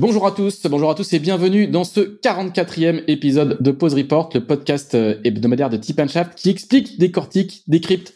Bonjour à tous, bonjour à tous et bienvenue dans ce 44e épisode de Pause Report, le podcast euh, hebdomadaire de Tip Shaft qui explique, décortique, décrypte,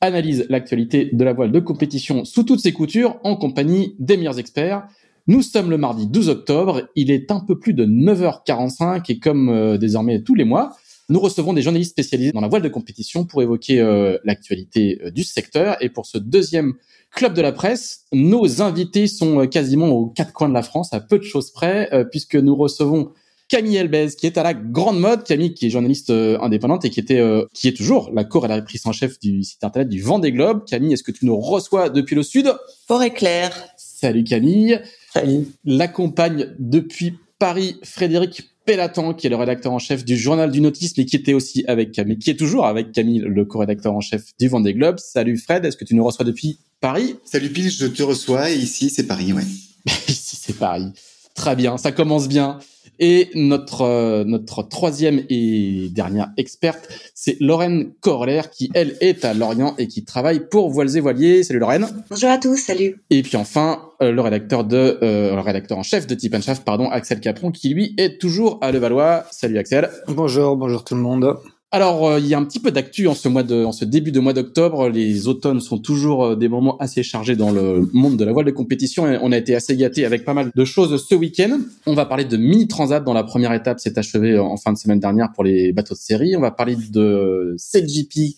analyse l'actualité de la voile de compétition sous toutes ses coutures en compagnie des meilleurs experts. Nous sommes le mardi 12 octobre, il est un peu plus de 9h45 et comme euh, désormais tous les mois, nous recevons des journalistes spécialisés dans la voile de compétition pour évoquer euh, l'actualité du secteur et pour ce deuxième Club de la presse, nos invités sont euh, quasiment aux quatre coins de la France, à peu de choses près, euh, puisque nous recevons Camille Elbez, qui est à la grande mode. Camille, qui est journaliste euh, indépendante et qui était, qui est toujours la co-rédactrice en chef du site internet du Vendée Globe. Camille, est-ce que tu nous reçois depuis le sud? Fort et clair. Salut Camille. Salut. L'accompagne depuis Paris Frédéric Pellatan, qui est le rédacteur en chef du Journal du Nautisme et qui était aussi avec Camille, qui est toujours avec Camille, le co-rédacteur en chef du Vendée Globe. Salut Fred, est-ce que tu nous reçois depuis Paris? Salut Pile, je te reçois et ici c'est Paris, ouais. ici c'est Paris. Très bien, ça commence bien. Et notre euh, notre troisième et dernière experte, c'est Lorraine Corler qui elle est à Lorient et qui travaille pour Voiles et Voiliers. Salut Lorraine. Bonjour à tous, salut. Et puis enfin euh, le rédacteur de euh, le rédacteur en chef de Tip Shaft, pardon, Axel Capron, qui lui est toujours à Levallois. Salut Axel. Bonjour, bonjour tout le monde. Alors, euh, il y a un petit peu d'actu en ce mois de, en ce début de mois d'octobre. Les automnes sont toujours euh, des moments assez chargés dans le monde de la voile de compétition. Et on a été assez gâtés avec pas mal de choses ce week-end. On va parler de mini transat dans la première étape, s'est achevée euh, en fin de semaine dernière pour les bateaux de série. On va parler de CLGP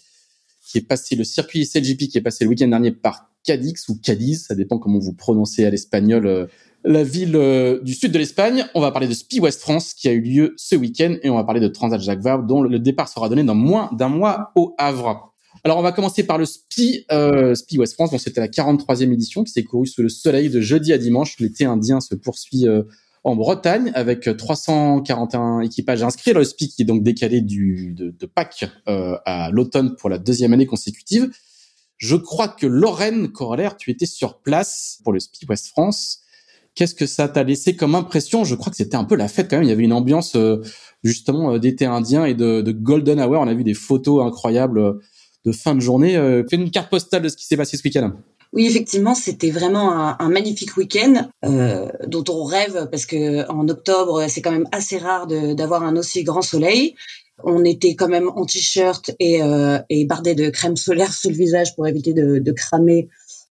qui est passé le circuit CLGP qui est passé le week-end dernier par Cadix ou Cadiz, ça dépend comment vous prononcez à l'espagnol la ville euh, du sud de l'Espagne. On va parler de Spi West France qui a eu lieu ce week-end et on va parler de Transat Jacques Vabre dont le départ sera donné dans moins d'un mois au Havre. Alors on va commencer par le Spi, euh, Spi West France. Bon, c'était la 43e édition qui s'est courue sous le soleil de jeudi à dimanche. L'été indien se poursuit euh, en Bretagne avec 341 équipages inscrits. Le Spi qui est donc décalé du, de, de Pâques euh, à l'automne pour la deuxième année consécutive. Je crois que Lorraine Corollaire, tu étais sur place pour le Spi West France. Qu'est-ce que ça t'a laissé comme impression? Je crois que c'était un peu la fête quand même. Il y avait une ambiance euh, justement euh, d'été indien et de, golden hour. On a vu des photos incroyables euh, de fin de journée. Fais une carte postale de ce qui s'est passé ce week-end. Oui, effectivement, c'était vraiment un, magnifique week-end dont on rêve parce que en octobre, c'est quand même assez rare d'avoir un aussi grand soleil. On était quand même en t-shirt et, bardé de crème solaire sur le visage pour éviter de cramer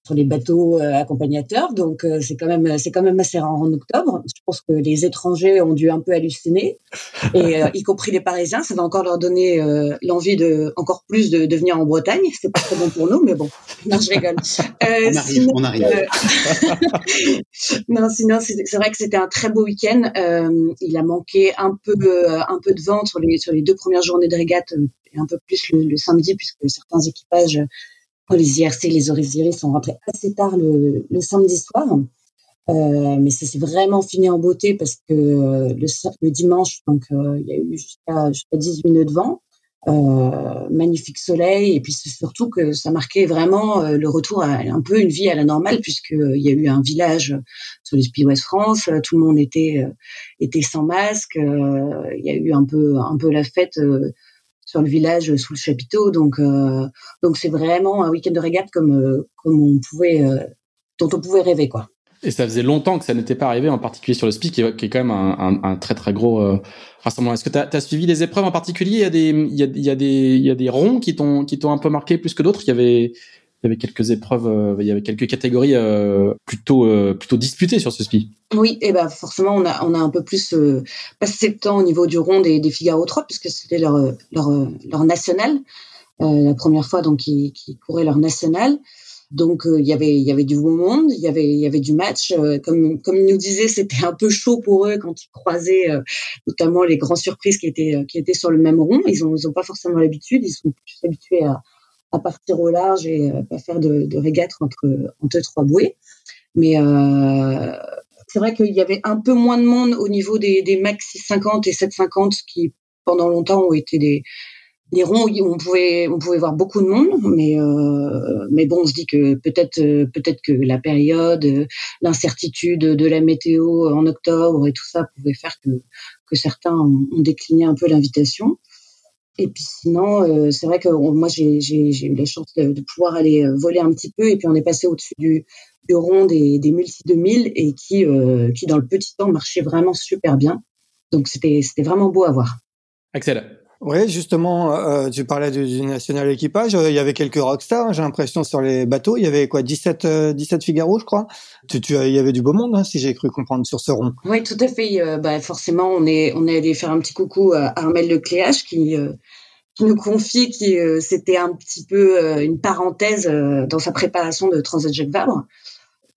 sur les bateaux euh, accompagnateurs. Donc euh, c'est quand même c'est quand même assez rare en octobre. Je pense que les étrangers ont dû un peu halluciner, et euh, y compris les Parisiens. Ça va encore leur donner l'envie de encore plus de, de, venir en Bretagne. C'est pas très bon pour nous, mais bon. Non, je rigole. on arrive, sinon, on arrive. non, sinon c'est vrai que c'était un très beau week-end. il a manqué un peu un peu de vent sur les sur les deux premières journées de régate et un peu plus le, le samedi puisque certains équipages les IRC, les Orisiris sont rentrés assez tard le, le samedi soir. Euh, mais ça s'est vraiment fini en beauté parce que euh, le, le dimanche, donc euh, il y a eu jusqu'à jusqu'à 18 nœuds de vent, euh, magnifique soleil, et puis surtout que ça marquait vraiment euh, le retour à un peu une vie à la normale puisque il y a eu un village sur les Spi West France, tout le monde était était sans masque, il y a eu un peu un peu la fête sur le village sous le chapiteau. Donc, euh, donc c'est vraiment un week-end de régate comme, euh, comme on pouvait, euh, dont on pouvait rêver, quoi. Et ça faisait longtemps que ça n'était pas arrivé, en particulier sur le SPI, qui est, qui est quand même un, un, très très gros rassemblement. Est-ce que tu as, suivi les épreuves en particulier? Il y a des, il y a, il y a des, il y a des ronds qui t'ont, qui t'ont un peu marqué plus que d'autres? Il y avait, il y avait quelques épreuves, euh, il y avait quelques catégories euh, plutôt euh, plutôt disputées sur ce ski. Oui, et ben forcément on a on a un peu plus passé de temps au niveau du rond des, des Figaro 3 puisque c'était leur leur leur national, la première fois donc qui qui couraient leur national. Donc il y avait il y avait du beau monde, il y avait il y avait du match. comme comme ils nous disaient, c'était un peu chaud pour eux quand ils croisaient notamment les grandes surprises qui étaient qui étaient sur le même rond. Ils ont ils ont pas forcément l'habitude, ils sont plus habitués à à partir au large et euh, pas faire de, de régate entre, entre trois bouées. Mais euh, c'est vrai qu'il y avait un peu moins de monde au niveau des, des max 650 et 750 qui pendant longtemps ont été des des ronds où on pouvait on pouvait voir beaucoup de monde mais euh, mais bon on se dit que peut-être peut-être que la période l'incertitude de la météo en octobre et tout ça pouvait faire que que certains ont, décliné un peu l'invitation et puis sinon euh, c'est vrai que moi j'ai eu la chance de, pouvoir aller voler un petit peu. Et puis on est passé au-dessus du du rond des des multi 2000 et qui qui dans le petit temps marchait vraiment super bien. Donc c'était c'était vraiment beau à voir. Axel oui, justement, euh, tu parlais du, national équipage. Euh, il y avait quelques rockstars, j'ai l'impression, sur les bateaux. Il y avait quoi, 17, 17 euh, Figaro, je crois. Tu, tu, il y avait du beau monde, hein, si j'ai cru comprendre, sur ce rond. Oui, tout à fait. bah, forcément, on est, on est allé faire un petit coucou à Armel Lecléache qui, qui nous confie que c'était un petit peu une parenthèse dans sa préparation de Transat Jacques Vabre.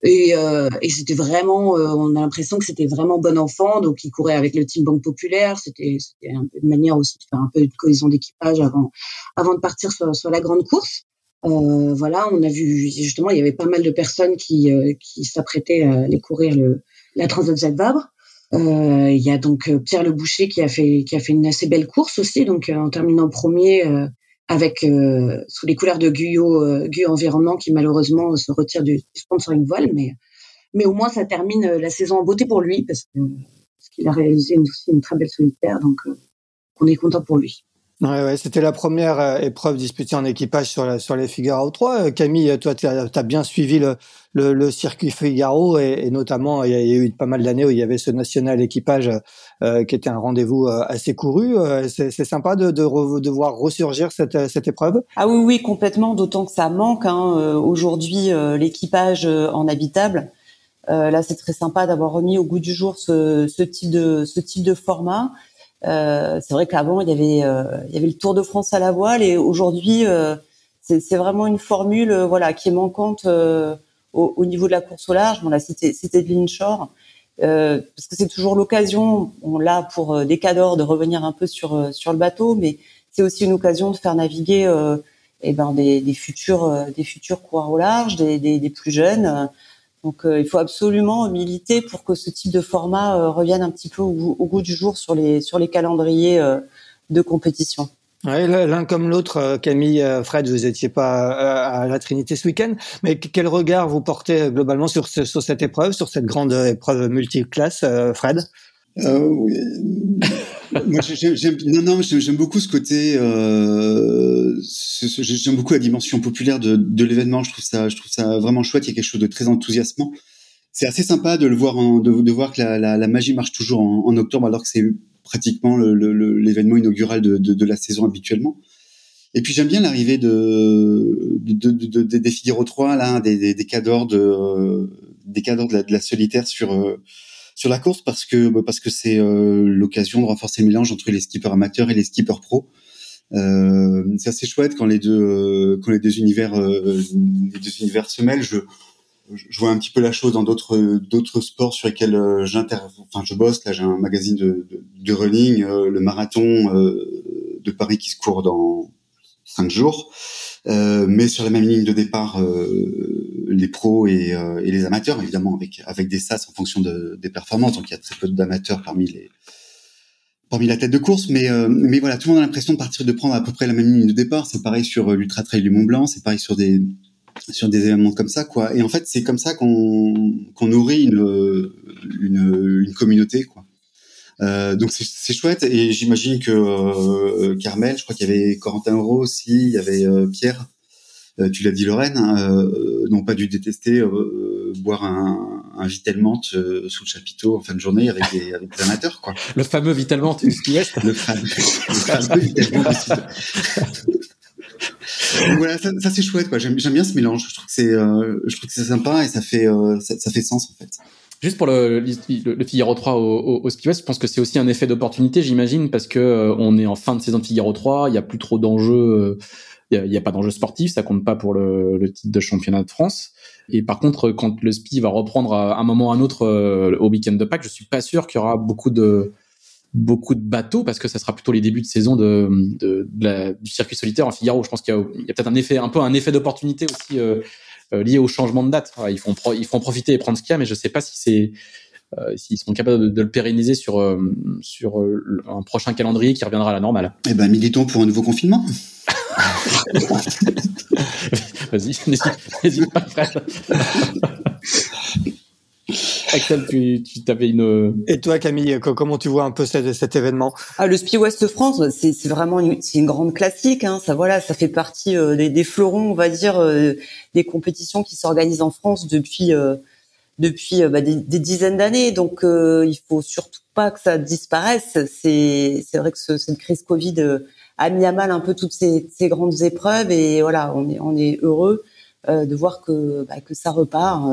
Et, euh, et c'était vraiment, euh, on a l'impression que c'était vraiment bon enfant, donc il courait avec le team Banque Populaire. C'était, c'était une manière aussi de faire un peu de cohésion d'équipage avant, avant de partir sur, sur la grande course. Euh, voilà, on a vu justement, il y avait pas mal de personnes qui, euh, qui s'apprêtaient à aller courir le, la Transat Jacques. Euh, il y a donc Pierre Le Boucher qui a fait qui a fait une assez belle course aussi, donc en terminant premier avec euh, sous les couleurs de Guyot, euh, Environnement qui malheureusement se retire du sponsoring voile, mais mais au moins ça termine euh, la saison en beauté pour lui parce que parce qu'il a réalisé aussi une très belle solitaire, donc on est content pour lui. Ouais, ouais, c'était la première euh, épreuve disputée en équipage sur, la, sur les Figaro 3. Euh, Camille, toi, tu as, bien suivi le, le, le circuit Figaro et, et, notamment, il y, a, eu pas mal d'années où il y avait ce national équipage euh, qui était un rendez-vous assez couru. C'est sympa de, de, de, voir ressurgir cette, cette épreuve Ah oui, oui, complètement, d'autant que ça manque. Hein, Aujourd'hui, l'équipage en habitable, là, c'est très sympa d'avoir remis au goût du jour ce, ce, type, de, ce type de format. Euh, c'est vrai qu'avant il y avait euh, il y avait le Tour de France à la voile et aujourd'hui euh, c'est vraiment une formule voilà qui est manquante au, au, niveau de la course au large. On l'a cité, c'était de l'inshore. Euh, parce que c'est toujours l'occasion, on l'a pour des cadors de revenir un peu sur sur le bateau, mais c'est aussi une occasion de faire naviguer euh, eh ben des, des futurs des futurs coureurs au large, des, des, des plus jeunes. Donc euh, il faut absolument militer pour que ce type de format euh, revienne un petit peu au, goût du jour sur les sur les calendriers euh, de compétition. Ouais, l'un comme l'autre, Camille, Fred, vous étiez pas à la Trinité ce week-end, mais quel regard vous portez globalement sur, sur cette épreuve, sur cette grande épreuve multiclasse, Fred? Euh, oui. Moi, j'aime, non, non, j'aime beaucoup ce côté. Euh, j'aime beaucoup la dimension populaire de, de l'événement. Je trouve ça, je trouve ça vraiment chouette. Il y a quelque chose de très enthousiasmant. C'est assez sympa de le voir, en, de, de, voir que la, la, la, magie marche toujours en, octobre, alors que c'est pratiquement l'événement inaugural de, de, la saison habituellement. Et puis j'aime bien l'arrivée de, de, de, des Figaro 3, là, des, des, des cadors de, des cadors de la, de la solitaire sur euh, sur la course parce que bah, parce que c'est euh, l'occasion de renforcer le mélange entre les skippers amateurs et les skippers pro. Euh, c'est assez chouette quand les deux euh, quand les deux univers les deux univers se mêlent. Je je vois un petit peu la chose dans d'autres d'autres sports sur lesquels j'inter enfin je bosse là j'ai un magazine de, de, de running le marathon de Paris qui se court dans cinq jours euh, mais sur la même ligne de départ, euh, les pros et, euh, et, les amateurs, évidemment, avec avec des sas en fonction de, des performances. Donc il y a très peu d'amateurs parmi les parmi la tête de course, mais mais voilà, tout le monde a l'impression de partir de prendre à peu près la même ligne de départ. C'est pareil sur l'ultra trail du Mont Blanc, c'est pareil sur des sur des événements comme ça, quoi. Et en fait, c'est comme ça qu'on qu'on nourrit une, une une communauté, quoi. Euh, donc c'est chouette et j'imagine que euh, Carmel, je crois qu'il y avait Corentin Euro aussi, il y avait euh, Pierre, euh, tu l'as dit Lorraine, hein, n'ont pas dû détester boire un, un Vitelmant sous le chapiteau en fin de journée avec des, avec des amateurs quoi. Le fameux Vitelmant du Est. Le fameux, le fameux Vitelmant voilà, ça, ça c'est chouette quoi. J'aime bien ce mélange. Je trouve que c'est, je trouve que c'est sympa et ça fait, ça, ça fait sens en fait. Juste pour le, le, le Figaro 3 au, au, au je pense que c'est aussi un effet d'opportunité, j'imagine, parce que euh, on est en fin de saison de Figaro 3, il y a plus trop d'enjeux, euh, il n'y a, pas d'enjeux sportifs, ça compte pas pour le, le, titre de championnat de France. Et par contre, quand le SPI va reprendre à un moment ou à un autre euh, au week-end de Pâques, je suis pas sûr qu'il y aura beaucoup de beaucoup de bateaux parce que ça sera plutôt les débuts de saison de, de, la, du circuit solitaire en Figaro. Je pense qu'il y a, a peut-être un effet, un peu un effet d'opportunité aussi euh, euh, lié au changement de date. ils font ils font profiter et prendre ce qu'il y a, mais je sais pas si c'est s'ils seront capables de, le pérenniser sur sur un prochain calendrier qui reviendra à la normale. Eh ben, militons pour un nouveau confinement. Vas-y, n'hésite pas, frère. Axel, tu, tu avais une. Et toi, Camille, comment tu vois un peu cet, cet événement? Ah, Le Spi West France, c'est vraiment une, une grande classique. Hein. Ça, voilà, ça fait partie euh, des, des, fleurons, on va dire, euh, des compétitions qui s'organisent en France depuis euh, depuis bah, des, des, dizaines d'années. Donc, il faut surtout pas que ça disparaisse. C'est c'est vrai que ce, cette crise Covid a mis à mal un peu toutes ces, ces grandes épreuves et voilà, on est on est heureux de voir que bah, que ça repart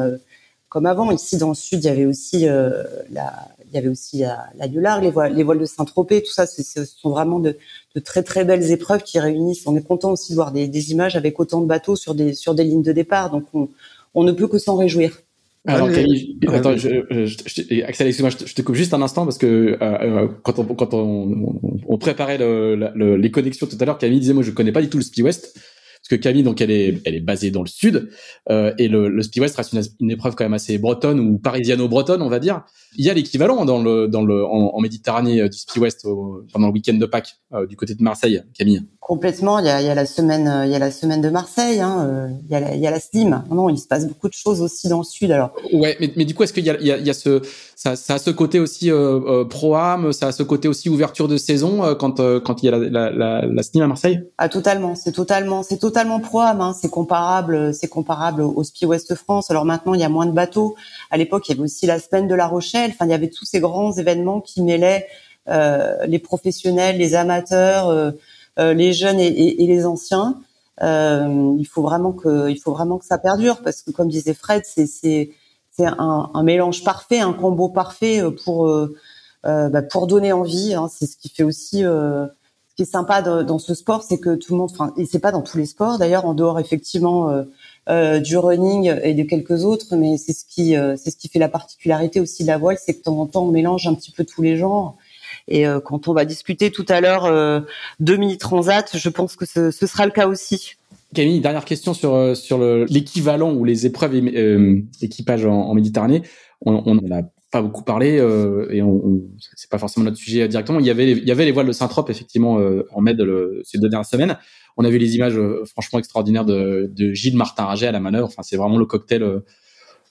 comme avant. Ici, dans le sud, il y avait aussi euh, la, il y avait aussi la, la les voiles, les voiles de Saint-Tropez, tout ça, ce sont vraiment de, de, très très belles épreuves qui réunissent. On est content aussi de voir des, des, images avec autant de bateaux sur des sur des lignes de départ, donc on, on ne peut que s'en réjouir. Alors Camille, attends, je, je, Axel, excuse-moi, je, te coupe juste un instant parce que euh, euh, quand on quand on, on préparait le, les connexions tout à l'heure, Camille disait moi je connais pas du tout le Speed West parce que Camille donc elle est elle est basée dans le sud euh, et le, le Speed West reste une, une, épreuve quand même assez bretonne ou parisiano-bretonne on va dire. Il y a l'équivalent dans le dans le en, en Méditerranée euh, du Speed West pendant le week-end de Pâques euh, du côté de Marseille, Camille. Complètement, il y a, il y a la semaine il y a la semaine de Marseille, hein, il y a la, il y a la Slim. Non, il se passe beaucoup de choses aussi dans le sud alors. Ouais, mais, mais du coup est-ce qu'il y a, il y a, il y a ce ça, ça a ce côté aussi euh, pro-am, ça a ce côté aussi ouverture de saison quand quand il y a la, la, la, la SNIM à Marseille? Ah totalement, c'est totalement, c'est totalement pro-am. Hein, c'est comparable, c'est comparable au Spi West France. Alors maintenant il y a moins de bateaux. À l'époque il y avait aussi la semaine de La Rochelle. Enfin il y avait tous ces grands événements qui mêlaient les professionnels, les amateurs, les jeunes et, les anciens. il faut vraiment que il faut vraiment que ça perdure parce que comme disait Fred, c'est un, mélange parfait, un combo parfait euh, pour euh, euh, bah, pour donner envie. Hein. C'est ce qui fait aussi qui est sympa dans ce sport, c'est que tout le monde, enfin, et c'est pas dans tous les sports d'ailleurs, en dehors effectivement euh, du running et de quelques autres, mais c'est ce qui, c'est ce qui fait la particularité aussi de la voile, c'est que de temps en temps on mélange un petit peu tous les genres. Et quand on va discuter tout à l'heure de mini transat, je pense que ce, ce sera le cas aussi. Camille, dernière question sur euh, sur l'équivalent ou les épreuves euh, équipage en, Méditerranée. On n'en a pas beaucoup parlé euh, et on, c'est pas forcément notre sujet directement. Il y avait il y avait les voiles de Saint-Trope effectivement en mai de ces deux dernières semaines. On a vu les images franchement extraordinaires de, de Gilles Martin Raget à la manœuvre. Enfin, c'est vraiment le cocktail.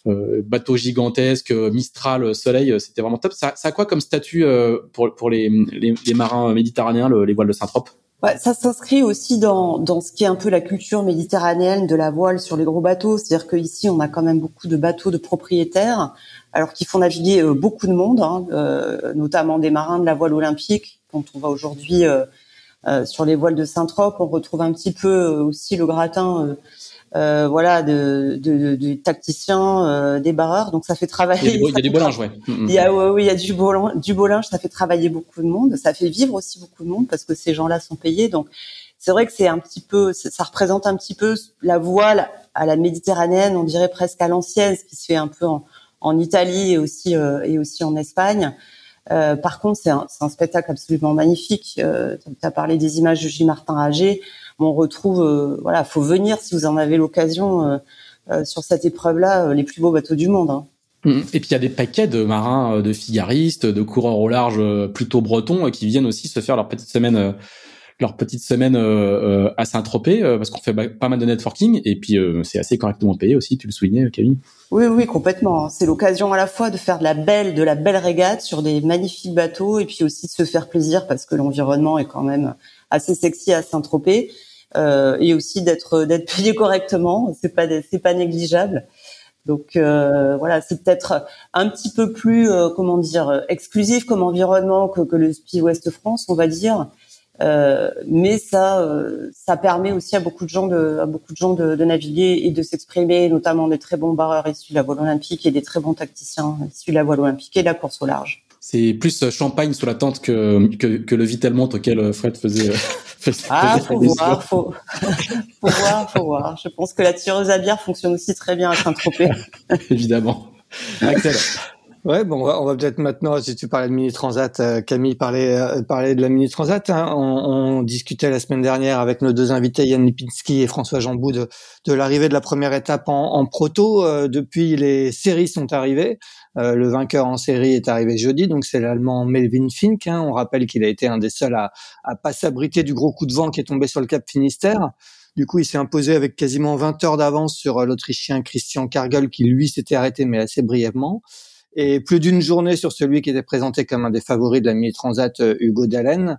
bateau gigantesque, Mistral, Soleil, c'était vraiment top. Ça, a quoi comme statut pour, pour les, les, les marins méditerranéens, les voiles de Saint-Trope ça s'inscrit aussi dans, dans ce qui est un peu la culture méditerranéenne de la voile sur les gros bateaux. C'est-à-dire qu'ici, on a quand même beaucoup de bateaux de propriétaires, alors qui font naviguer euh, beaucoup de monde, hein, euh, notamment des marins de la voile olympique. Quand on va aujourd'hui euh, sur les voiles de Saint-Trope, on retrouve un petit peu aussi le gratin euh, voilà, de, de, euh, des barreurs. Donc ça fait travailler. Il y a, des bolinges, ouais. Il y a, oui, il y a du, bolin, du ça fait travailler beaucoup de monde. Ça fait vivre aussi beaucoup de monde parce que ces gens-là sont payés. Donc c'est vrai que c'est un petit peu, ça représente un petit peu la voile à la méditerranéenne, on dirait presque à l'ancienne, ce qui se fait un peu en, en Italie et aussi euh, et aussi en Espagne. Euh, par contre, c'est un, un, spectacle absolument magnifique. Euh, tu as parlé des images de Gilles Martin Rager on retrouve, euh, voilà, faut venir si vous en avez l'occasion euh, euh, sur cette épreuve-là, les plus beaux bateaux du monde. Hein. Mmh. Et puis il y a des paquets de marins, de figaristes, de coureurs au large plutôt bretons qui viennent aussi se faire leur petite semaine, leur petite semaine à Saint-Tropez parce qu'on fait pas mal de networking et puis c'est assez correctement payé aussi. Tu le soulignais, Camille. Oui, oui, complètement. C'est l'occasion à la fois de faire de la belle, de la belle régate sur des magnifiques bateaux et puis aussi de se faire plaisir parce que l'environnement est quand même assez sexy à Saint-Tropez euh, et aussi d'être d'être payé correctement. C'est pas c'est pas négligeable. Donc euh, voilà, c'est peut-être un petit peu plus euh, comment dire exclusif comme environnement que, que le Spi Ouest France, on va dire. Euh, mais ça, euh, ça permet aussi à beaucoup de gens de, à beaucoup de gens de, de naviguer et de s'exprimer, notamment des très bons barreurs issus de la voile olympique et des très bons tacticiens issus de la voile olympique et de la course au large c'est plus euh, champagne sous la tente que, que, que le auquel euh, Fred faisait. Euh, faisait ah, faut voir, faut, faut voir, faut voir. Je pense que la tireuse à bière fonctionne aussi très bien à Saint-Tropez. Évidemment. Axel. Ouais, bon, on va, peut-être maintenant, si tu parlais de mini transat, euh, Camille parlait, euh, parlait de la mini transat. Hein. on, on, discutait la semaine dernière avec nos deux invités, Yann Lipinski et François Jambou, de, de l'arrivée de la première étape en, en proto. Euh, depuis, les séries sont arrivées. le vainqueur en série est arrivé jeudi, donc c'est l'Allemand Melvin Fink. Hein. On rappelle qu'il a été un des seuls à, à pas s'abriter du gros coup de vent qui est tombé sur le Cap Finistère. Du coup, il s'est imposé avec quasiment 20 heures d'avance sur l'Autrichien Christian Kargel, qui lui s'était arrêté, mais assez brièvement et plus d'une journée sur celui qui était présenté comme un des favoris de la mini transat euh, Hugo Dallen.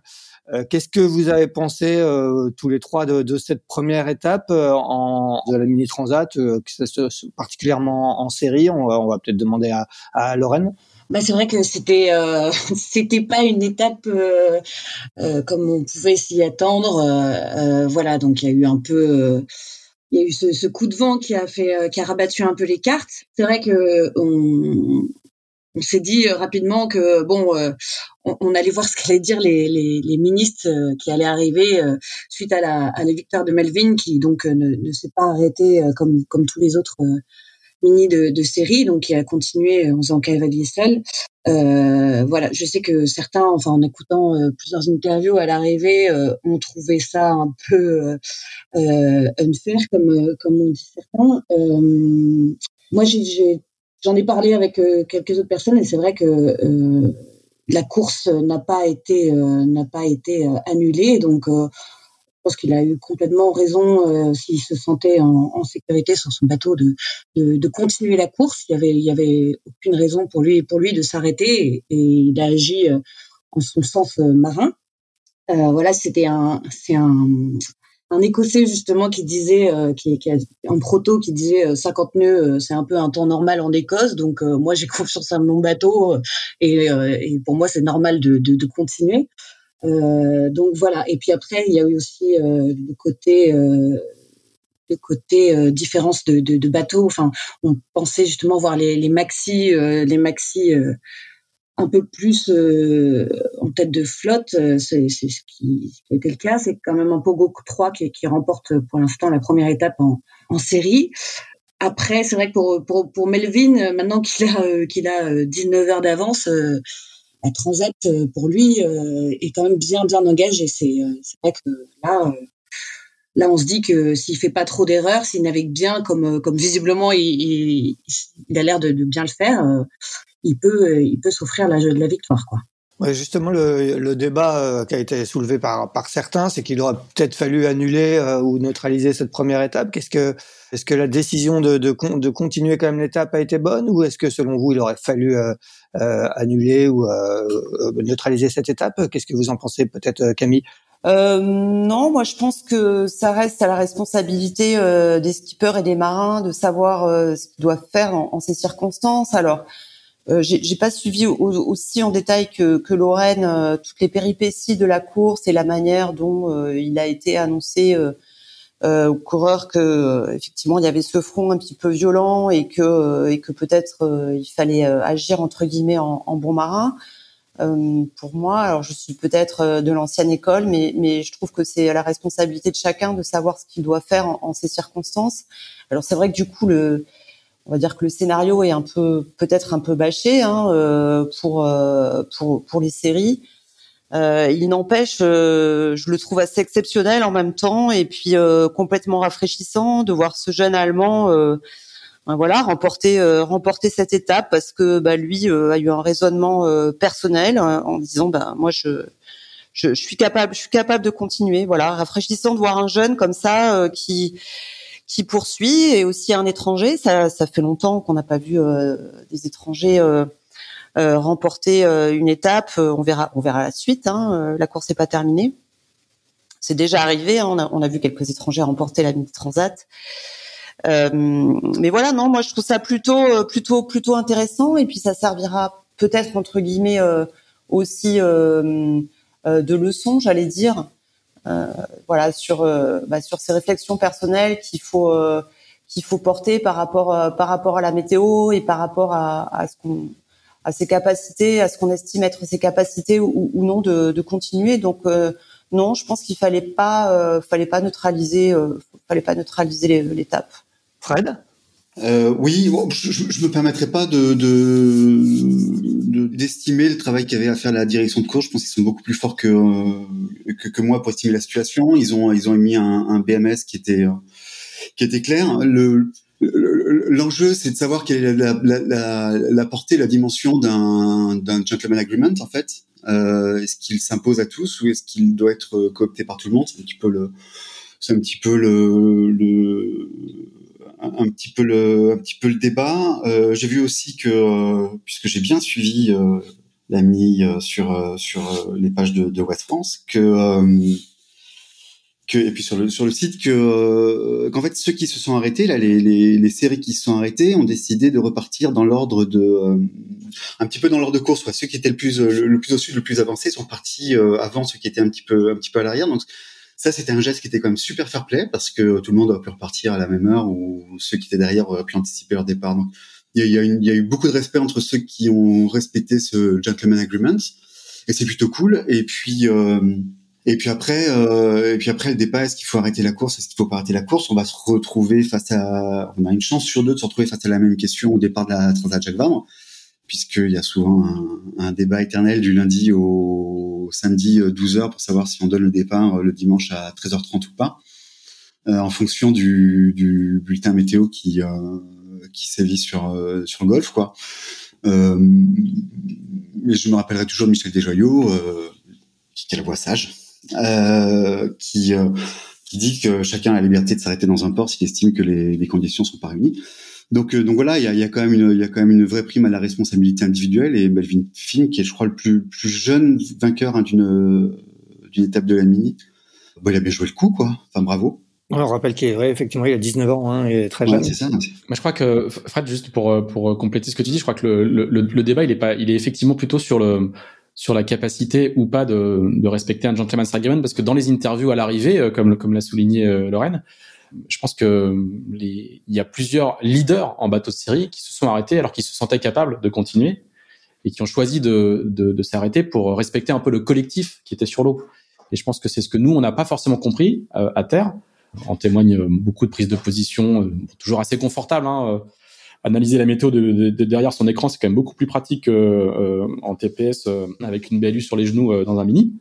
Euh, qu'est-ce que vous avez pensé euh, tous les trois de, de, cette première étape en, de la mini transat, particulièrement en série On va, va peut-être demander à, à Lorraine. Bah, c'est vrai que c'était euh, c'était pas une étape euh, euh, comme on pouvait s'y attendre. voilà, donc il y a eu un peu il y a eu ce, ce, coup de vent qui a fait qui a rabattu un peu les cartes. C'est vrai que on, on s'est dit euh, rapidement que bon, euh, on, allait voir ce qu'allaient dire les, ministres euh, qui allaient arriver suite à la, victoire de Melvin, qui donc ne, s'est pas arrêté comme comme tous les autres mini de, de, série, donc qui a continué en faisant cavalier seul. voilà, je sais que certains, enfin en écoutant plusieurs interviews à l'arrivée, ont trouvé ça un peu unfair, comme comme on dit certains. moi, j'ai J'en ai parlé avec euh, quelques autres personnes et c'est vrai que euh, la course n'a pas été euh, n'a pas été annulée. Donc, je pense qu'il a eu complètement raison s'il se sentait en, sécurité sur son bateau de, de, continuer la course. Il y avait avait aucune raison pour lui pour lui de s'arrêter et, il a agi en son sens marin. voilà, c'était un c'est un un Écossais justement qui disait, euh, qui, qui a, proto, qui disait 50 euh, nœuds, euh, c'est un peu un temps normal en Écosse. Donc moi j'ai confiance en mon bateau et, et pour moi c'est normal de, de, continuer. donc voilà. Et puis après il y a eu aussi le côté le côté différence de, de, bateaux. Enfin, on pensait justement voir les, les maxi, les maxi un peu plus euh, en tête de flotte, euh, c'est ce qui, qui été le cas. C'est quand même un Pogo 3 qui, qui remporte pour l'instant la première étape en, en série. Après, c'est vrai que pour, pour, pour Melvin, maintenant qu'il a, euh, qu'il a 19 heures d'avance, la Transat, pour lui, est quand même bien, bien engagée. C'est vrai que là, là, on se dit que s'il fait pas trop d'erreurs, s'il navigue bien, comme, comme visiblement il, il, il a l'air de, de, bien le faire, il peut, euh, il peut s'offrir la, la victoire, quoi. Ouais, justement, le, le, débat euh, qui a été soulevé par, par certains, c'est qu'il aurait peut-être fallu annuler euh, ou neutraliser cette première étape. Qu'est-ce que, est-ce que la décision de, de, de continuer quand même l'étape a été bonne, ou est-ce que selon vous, il aurait fallu annuler ou neutraliser cette étape? Qu'est-ce que vous en pensez, peut-être, Camille? Euh, non, moi je pense que ça reste à la responsabilité des skippers et des marins de savoir ce qu'ils doivent faire en, en, ces circonstances. Alors, euh, j'ai pas suivi aussi en détail que, que Lorraine euh, toutes les péripéties de la course et la manière dont euh, il a été annoncé euh, aux coureurs que effectivement il y avait ce front un petit peu violent et que et que peut-être il fallait agir entre guillemets en, bon marin. pour moi, alors je suis peut-être de l'ancienne école, mais mais je trouve que c'est la responsabilité de chacun de savoir ce qu'il doit faire en, en ces circonstances. Alors c'est vrai que du coup le on va dire que le scénario est un peu peut-être un peu bâché hein, euh, pour, euh, pour pour les séries. Euh, il n'empêche, euh, je le trouve assez exceptionnel en même temps et puis euh, complètement rafraîchissant de voir ce jeune Allemand, ben voilà, remporter remporter cette étape parce que bah, lui a eu un raisonnement personnel en disant ben moi je, je, je suis capable je suis capable de continuer. Voilà, rafraîchissant de voir un jeune comme ça qui qui poursuit et aussi un étranger. Ça, ça fait longtemps qu'on n'a pas vu euh, des étrangers euh, euh, remporter une étape. On verra, on verra la suite. Hein. La course n'est pas terminée. C'est déjà arrivé. Hein. On, a, on, a, vu quelques étrangers remporter la mini transat. mais voilà, non, moi je trouve ça plutôt, plutôt, plutôt intéressant. Et puis ça servira peut-être entre guillemets aussi de leçon, j'allais dire, euh, voilà sur euh, bah, sur ces réflexions personnelles qu'il faut euh, qu'il faut porter par rapport par rapport à la météo et par rapport à, à ce qu'on à ses capacités, à ce qu'on estime être ses capacités ou, ou non de, de, continuer. Donc non, je pense qu'il fallait pas, fallait pas neutraliser, fallait pas neutraliser l'étape. Fred? Euh, oui, je, je, me permettrai pas de d'estimer le travail qu'avait à faire la direction de course. Je pense qu'ils sont beaucoup plus forts que, que, que moi pour estimer la situation. Ils ont ils ont émis un, un BMS qui était qui était clair. Le L'enjeu, c'est de savoir quelle est la, la, la, la portée, la dimension d'un gentleman agreement, en fait. Euh, est-ce qu'il s'impose à tous ou est-ce qu'il doit être coopté par tout le monde? C'est un petit peu le, c'est un petit peu le, le un petit peu le, un petit peu le débat. Euh, j'ai vu aussi que, puisque j'ai bien suivi euh, l'AMI euh, sur euh, sur les pages de, de West France, que que et puis sur le sur le site que qu'en fait ceux qui se sont arrêtés là les, les, les séries qui se sont arrêtées ont décidé de repartir dans l'ordre de un petit peu dans l'ordre de course soit ceux qui étaient le plus le, plus au sud le plus avancé sont partis avant ceux qui étaient un petit peu un petit peu à l'arrière donc ça, c'était un geste qui était quand même super fair play parce que tout le monde aurait pu repartir à la même heure ou ceux qui étaient derrière auraient pu anticiper leur départ. Donc, il y a, il y a eu beaucoup de respect entre ceux qui ont respecté ce gentleman agreement et c'est plutôt cool. Et puis, euh, et puis après, euh, et puis après le départ, est-ce qu'il faut arrêter la course, est-ce qu'il faut pas arrêter la course? On va se retrouver face à, on a une chance sur deux de se retrouver face à la même question au départ de la Transat Jacques Vabre puisqu'il y a souvent un, débat éternel du lundi au samedi 12h euh, pour savoir si on donne le départ euh, le dimanche à 13h30 ou pas, euh, en fonction du, du, bulletin météo qui euh, qui sévit sur euh, sur le golf quoi. Euh, mais je me rappellerai toujours Michel Desjoyaux, qui, a la voix sage, qui qui dit que chacun a la liberté de s'arrêter dans un port s'il estime que les, les conditions sont pas réunies. Donc, euh, donc voilà, il y a, y a, quand même une, il y a quand même une vraie prime à la responsabilité individuelle et Melvin Finn, qui est, je crois, le plus, plus jeune vainqueur hein, d'une, d'une étape de la mini. Bon, il a bien joué le coup, quoi. Enfin, bravo. On rappelle qu'il est, ouais, effectivement, il a 19 ans, hein, et très jeune. Ouais, c'est ça. Moi, je crois que, Fred, juste pour, pour compléter ce que tu dis, je crois que le, le, le débat, il est pas, il est effectivement plutôt sur le, sur la capacité ou pas de, de respecter un gentleman's agreement, parce que dans les interviews à l'arrivée, euh, comme, comme l'a souligné euh, Lorraine, je pense que les, il y a plusieurs leaders en bateau de série qui se sont arrêtés alors qu'ils se sentaient capables de continuer et qui ont choisi de, s'arrêter pour respecter un peu le collectif qui était sur l'eau. Et je pense que c'est ce que nous, on n'a pas forcément compris euh, à terre. En témoigne euh, beaucoup de prises de position, euh, toujours assez confortable. Hein, analyser la météo de, de, derrière son écran, c'est quand même beaucoup plus pratique en TPS avec une BLU sur les genoux dans un mini.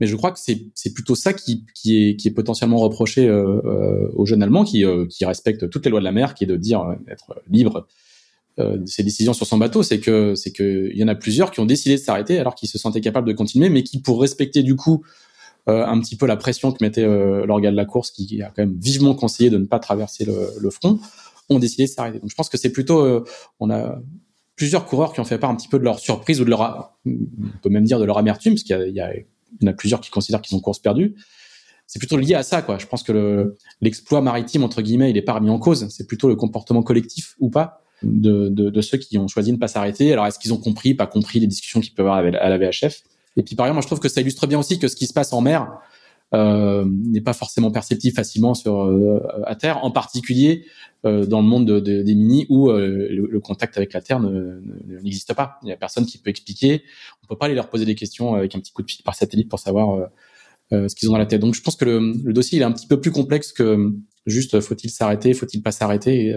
Mais je crois que c'est plutôt ça qui, est, potentiellement reproché euh, euh, aux jeunes Allemands qui, euh, qui respectent toutes les lois de la mer, qui est de dire être libre de ses décisions sur son bateau. C'est que c'est y en a plusieurs qui ont décidé de s'arrêter alors qu'ils se sentaient capables de continuer, mais qui pour respecter du coup un petit peu la pression que mettait l'organe de la course, qui a quand même vivement conseillé de ne pas traverser le, front, ont décidé de s'arrêter. Donc je pense que c'est plutôt on a plusieurs coureurs qui ont fait part un petit peu de leur surprise ou de leur, on peut même dire de leur amertume, parce qu'il y a il y en a plusieurs qui considèrent qu'ils ont course perdue. C'est plutôt lié à ça, quoi. Je pense que l'exploit maritime entre guillemets, il est pas remis en cause. C'est plutôt le comportement collectif ou pas de, ceux qui ont choisi de ne pas s'arrêter. Alors est-ce qu'ils ont compris, pas compris les discussions qu'ils peuvent avoir à la VHF Et puis par ailleurs, moi je trouve que ça illustre bien aussi que ce qui se passe en mer n'est pas forcément perceptible facilement sur euh, à terre, en particulier euh, dans le monde de, de, des mini où euh, le, le, contact avec la terre n'existe pas. Il y a personne qui peut expliquer. On peut pas aller leur poser des questions avec un petit coup de fil par satellite pour savoir ce qu'ils ont dans la tête. Donc je pense que le, le, dossier il est un petit peu plus complexe que juste faut-il s'arrêter, faut-il pas s'arrêter.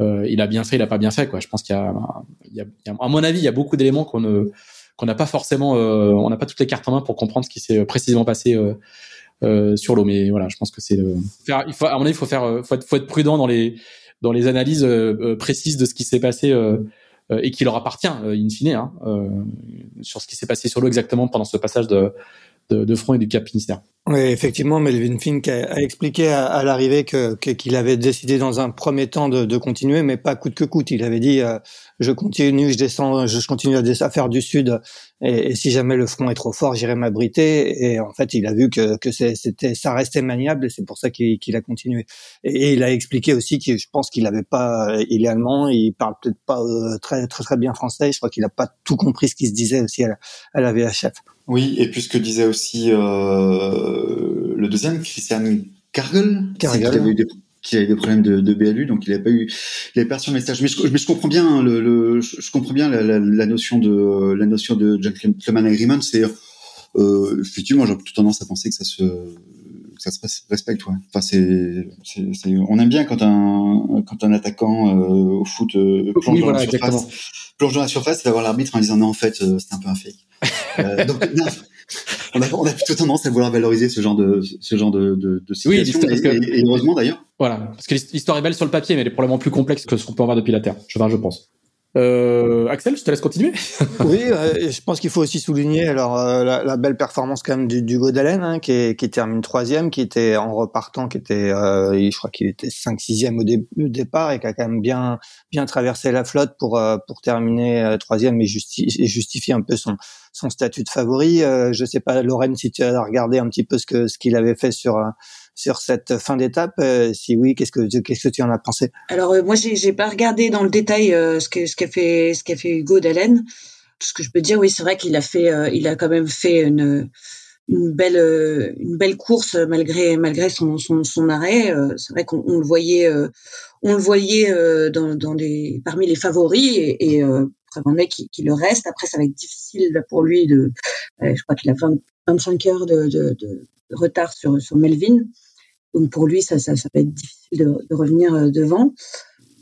il a bien fait, il a pas bien fait quoi. Je pense qu'il y, y, y a, à mon avis, il y a beaucoup d'éléments qu'on ne qu'on n'a pas forcément, on n'a pas toutes les cartes en main pour comprendre ce qui s'est précisément passé euh, sur l'eau. Mais voilà, je pense que c'est faire. Il faut, à mon avis, il faut faire, euh, faut être, faut être prudent dans les dans les analyses euh, précises de ce qui s'est passé et qui leur appartient in fine hein, sur ce qui s'est passé sur l'eau exactement pendant ce passage de, de, de front et du Cap Finistère. Oui, effectivement, Melvin Fink a, expliqué à, l'arrivée que qu'il avait décidé dans un premier temps de, de, continuer, mais pas coûte que coûte. Il avait dit euh, je continue, je descends, je continue à, faire du sud, et, si jamais le front est trop fort, j'irai m'abriter. Et en fait, il a vu que, que c'était ça restait maniable, et c'est pour ça qu'il a continué. Et, il a expliqué aussi que je pense qu'il n'avait pas, il est allemand, il parle peut-être pas euh, très très très bien français. Je crois qu'il n'a pas tout compris ce qui se disait aussi à la, à la VHF. Oui, et puis ce que disait aussi euh, le deuxième, Christian Cargel, qui avait eu des qui avait des problèmes de, de BLU, donc il n'avait pas eu, il avait pas reçu un message. Mais je, mais je comprends bien hein, le, le, je comprends bien la, la, la, notion de la notion de gentleman agreement. C'est euh, effectivement, j'ai plutôt tendance à penser que ça se ça se respecte. Ouais. Enfin, c'est, on aime bien quand un, quand un attaquant au foot plonge, dans la surface, plonge dans la surface, d'avoir l'arbitre en disant non, en fait, c'est un peu un fake. donc, on, a, on a plutôt tendance à vouloir valoriser ce genre de, ce genre de, de, de situation. Oui, et, et, heureusement d'ailleurs. Voilà, parce que l'histoire est belle sur le papier, mais elle est probablement plus complexe que ce qu'on peut en voir depuis la Terre. Je, je pense. Euh, Axel, je te laisse continuer. oui, euh, je pense qu'il faut aussi souligner alors euh, la, la, belle performance quand même du, du Godalen, hein, qui, qui termine troisième, qui était en repartant, qui était, euh, je crois qu'il était 5 sixième au, départ et qui a quand même bien bien traversé la flotte pour pour terminer troisième et, justi et justifier un peu son son statut de favori. je sais pas, Lorraine, si tu as regardé un petit peu ce que ce qu'il avait fait sur sur cette fin d'étape euh, Si oui, qu'est-ce que qu'est-ce que tu en as pensé? Alors euh, moi, j'ai j'ai pas regardé dans le détail euh, ce que ce qu'a fait ce qu'a fait Hugo. Tout ce que je peux dire, oui, c'est vrai qu'il a fait, il a quand même fait une belle une belle course malgré malgré son son, arrêt. c'est vrai qu'on le voyait on le voyait dans dans les parmi les favoris et, et euh, mec qui, qui, le reste. Après, ça va être difficile pour lui de. je crois qu'il a 20, 25 heures de, de, de, retard sur sur Melvin. Donc pour lui, ça, ça, va être difficile de, revenir euh, devant.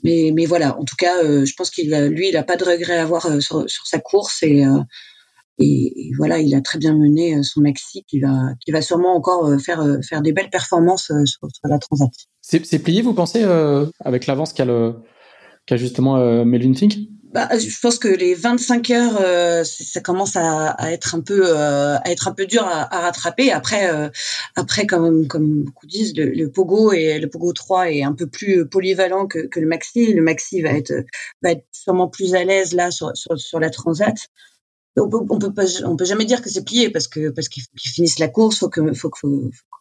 Mais, mais voilà, en tout cas, euh, je pense qu'il lui, il a pas de regret à avoir euh, sur, sa course et, et, voilà, il a très bien mené son maxi qui va, qui va sûrement encore faire, faire des belles performances sur, sur la Transat. C'est plié, vous pensez, avec l'avance qu'a qu justement Melvin Fink? Bah, je pense que les 25 heures, euh, ça commence à, être un peu, euh, à être un peu dur à, rattraper. Après, euh, après, comme beaucoup disent, le, Pogo et le Pogo 3 est un peu plus polyvalent que, le Maxi. Le Maxi va être, sûrement plus à l'aise là sur, la Transat. On peut, on peut jamais dire que c'est plié parce que parce qu'ils finissent la course. Faut faut que,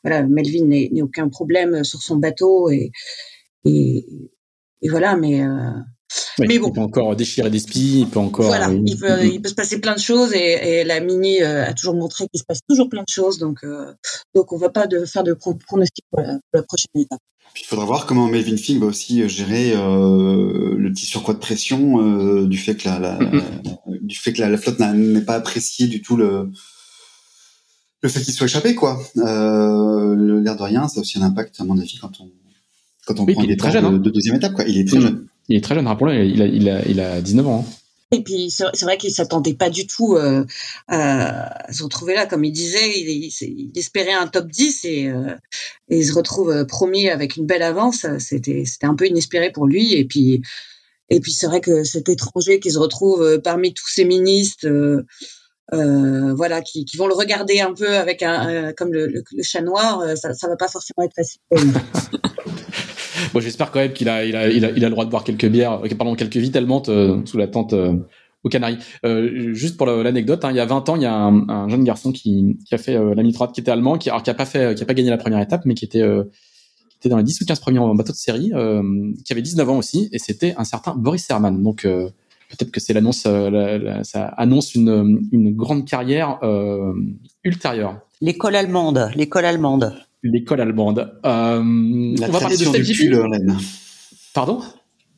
Melvin n'ait aucun problème sur son bateau et, et voilà. Mais mais bon. Il peut encore déchirer des spies, il peut encore. Voilà, euh, il, peut, il peut se passer plein de choses et, et la Mini euh, a toujours montré qu'il se passe toujours plein de choses, donc euh, donc on va pas de, faire de pronostics pour, pour la, prochaine étape. Puis il faudra voir comment Melvin Fink va aussi gérer euh, le petit surcroît de pression euh, du fait que la, la du fait que la, la flotte n'est pas apprécié du tout le le fait qu'il soit échappé quoi. Euh, L'air de rien, ça a aussi un impact à mon avis quand on quand on prend jeune, de, hein. de, deuxième étape quoi. Il est très jeune. Il est très jeune, rappelons-le, il a, il, a, il a 19 ans. Hein. Et puis c'est vrai qu'il s'attendait pas du tout euh, à se retrouver là, comme il disait, il, il espérait un top 10 et, euh, et, il se retrouve euh, premier avec une belle avance. C'était c'était un peu inespéré pour lui. Et puis et puis c'est vrai que cet étranger qui se retrouve euh, parmi tous ces ministres, euh, voilà, qui, qui, vont le regarder un peu avec un comme le, le, le, chat noir, ça, ça va pas forcément être facile. Bon, j'espère quand même qu'il a, il a, il a, il a, le droit de boire quelques bières, euh, pardon, quelques vitellementes euh, sous la tente euh, aux Canaries. Euh, juste pour l'anecdote, hein, il y a 20 ans, il y a un, un jeune garçon qui, qui a fait euh, la qui était allemand, qui, alors, qui a pas fait, qui a pas gagné la première étape, mais qui était, qui était dans les 10 ou 15 premiers en bateau de série, qui avait 19 ans aussi, et c'était un certain Boris Herman. Donc peut-être que c'est l'annonce, ça annonce une, une grande carrière ultérieure. L'école allemande, l'école allemande l'école allemande. Euh, la on va parler de du pull en laine. Pardon?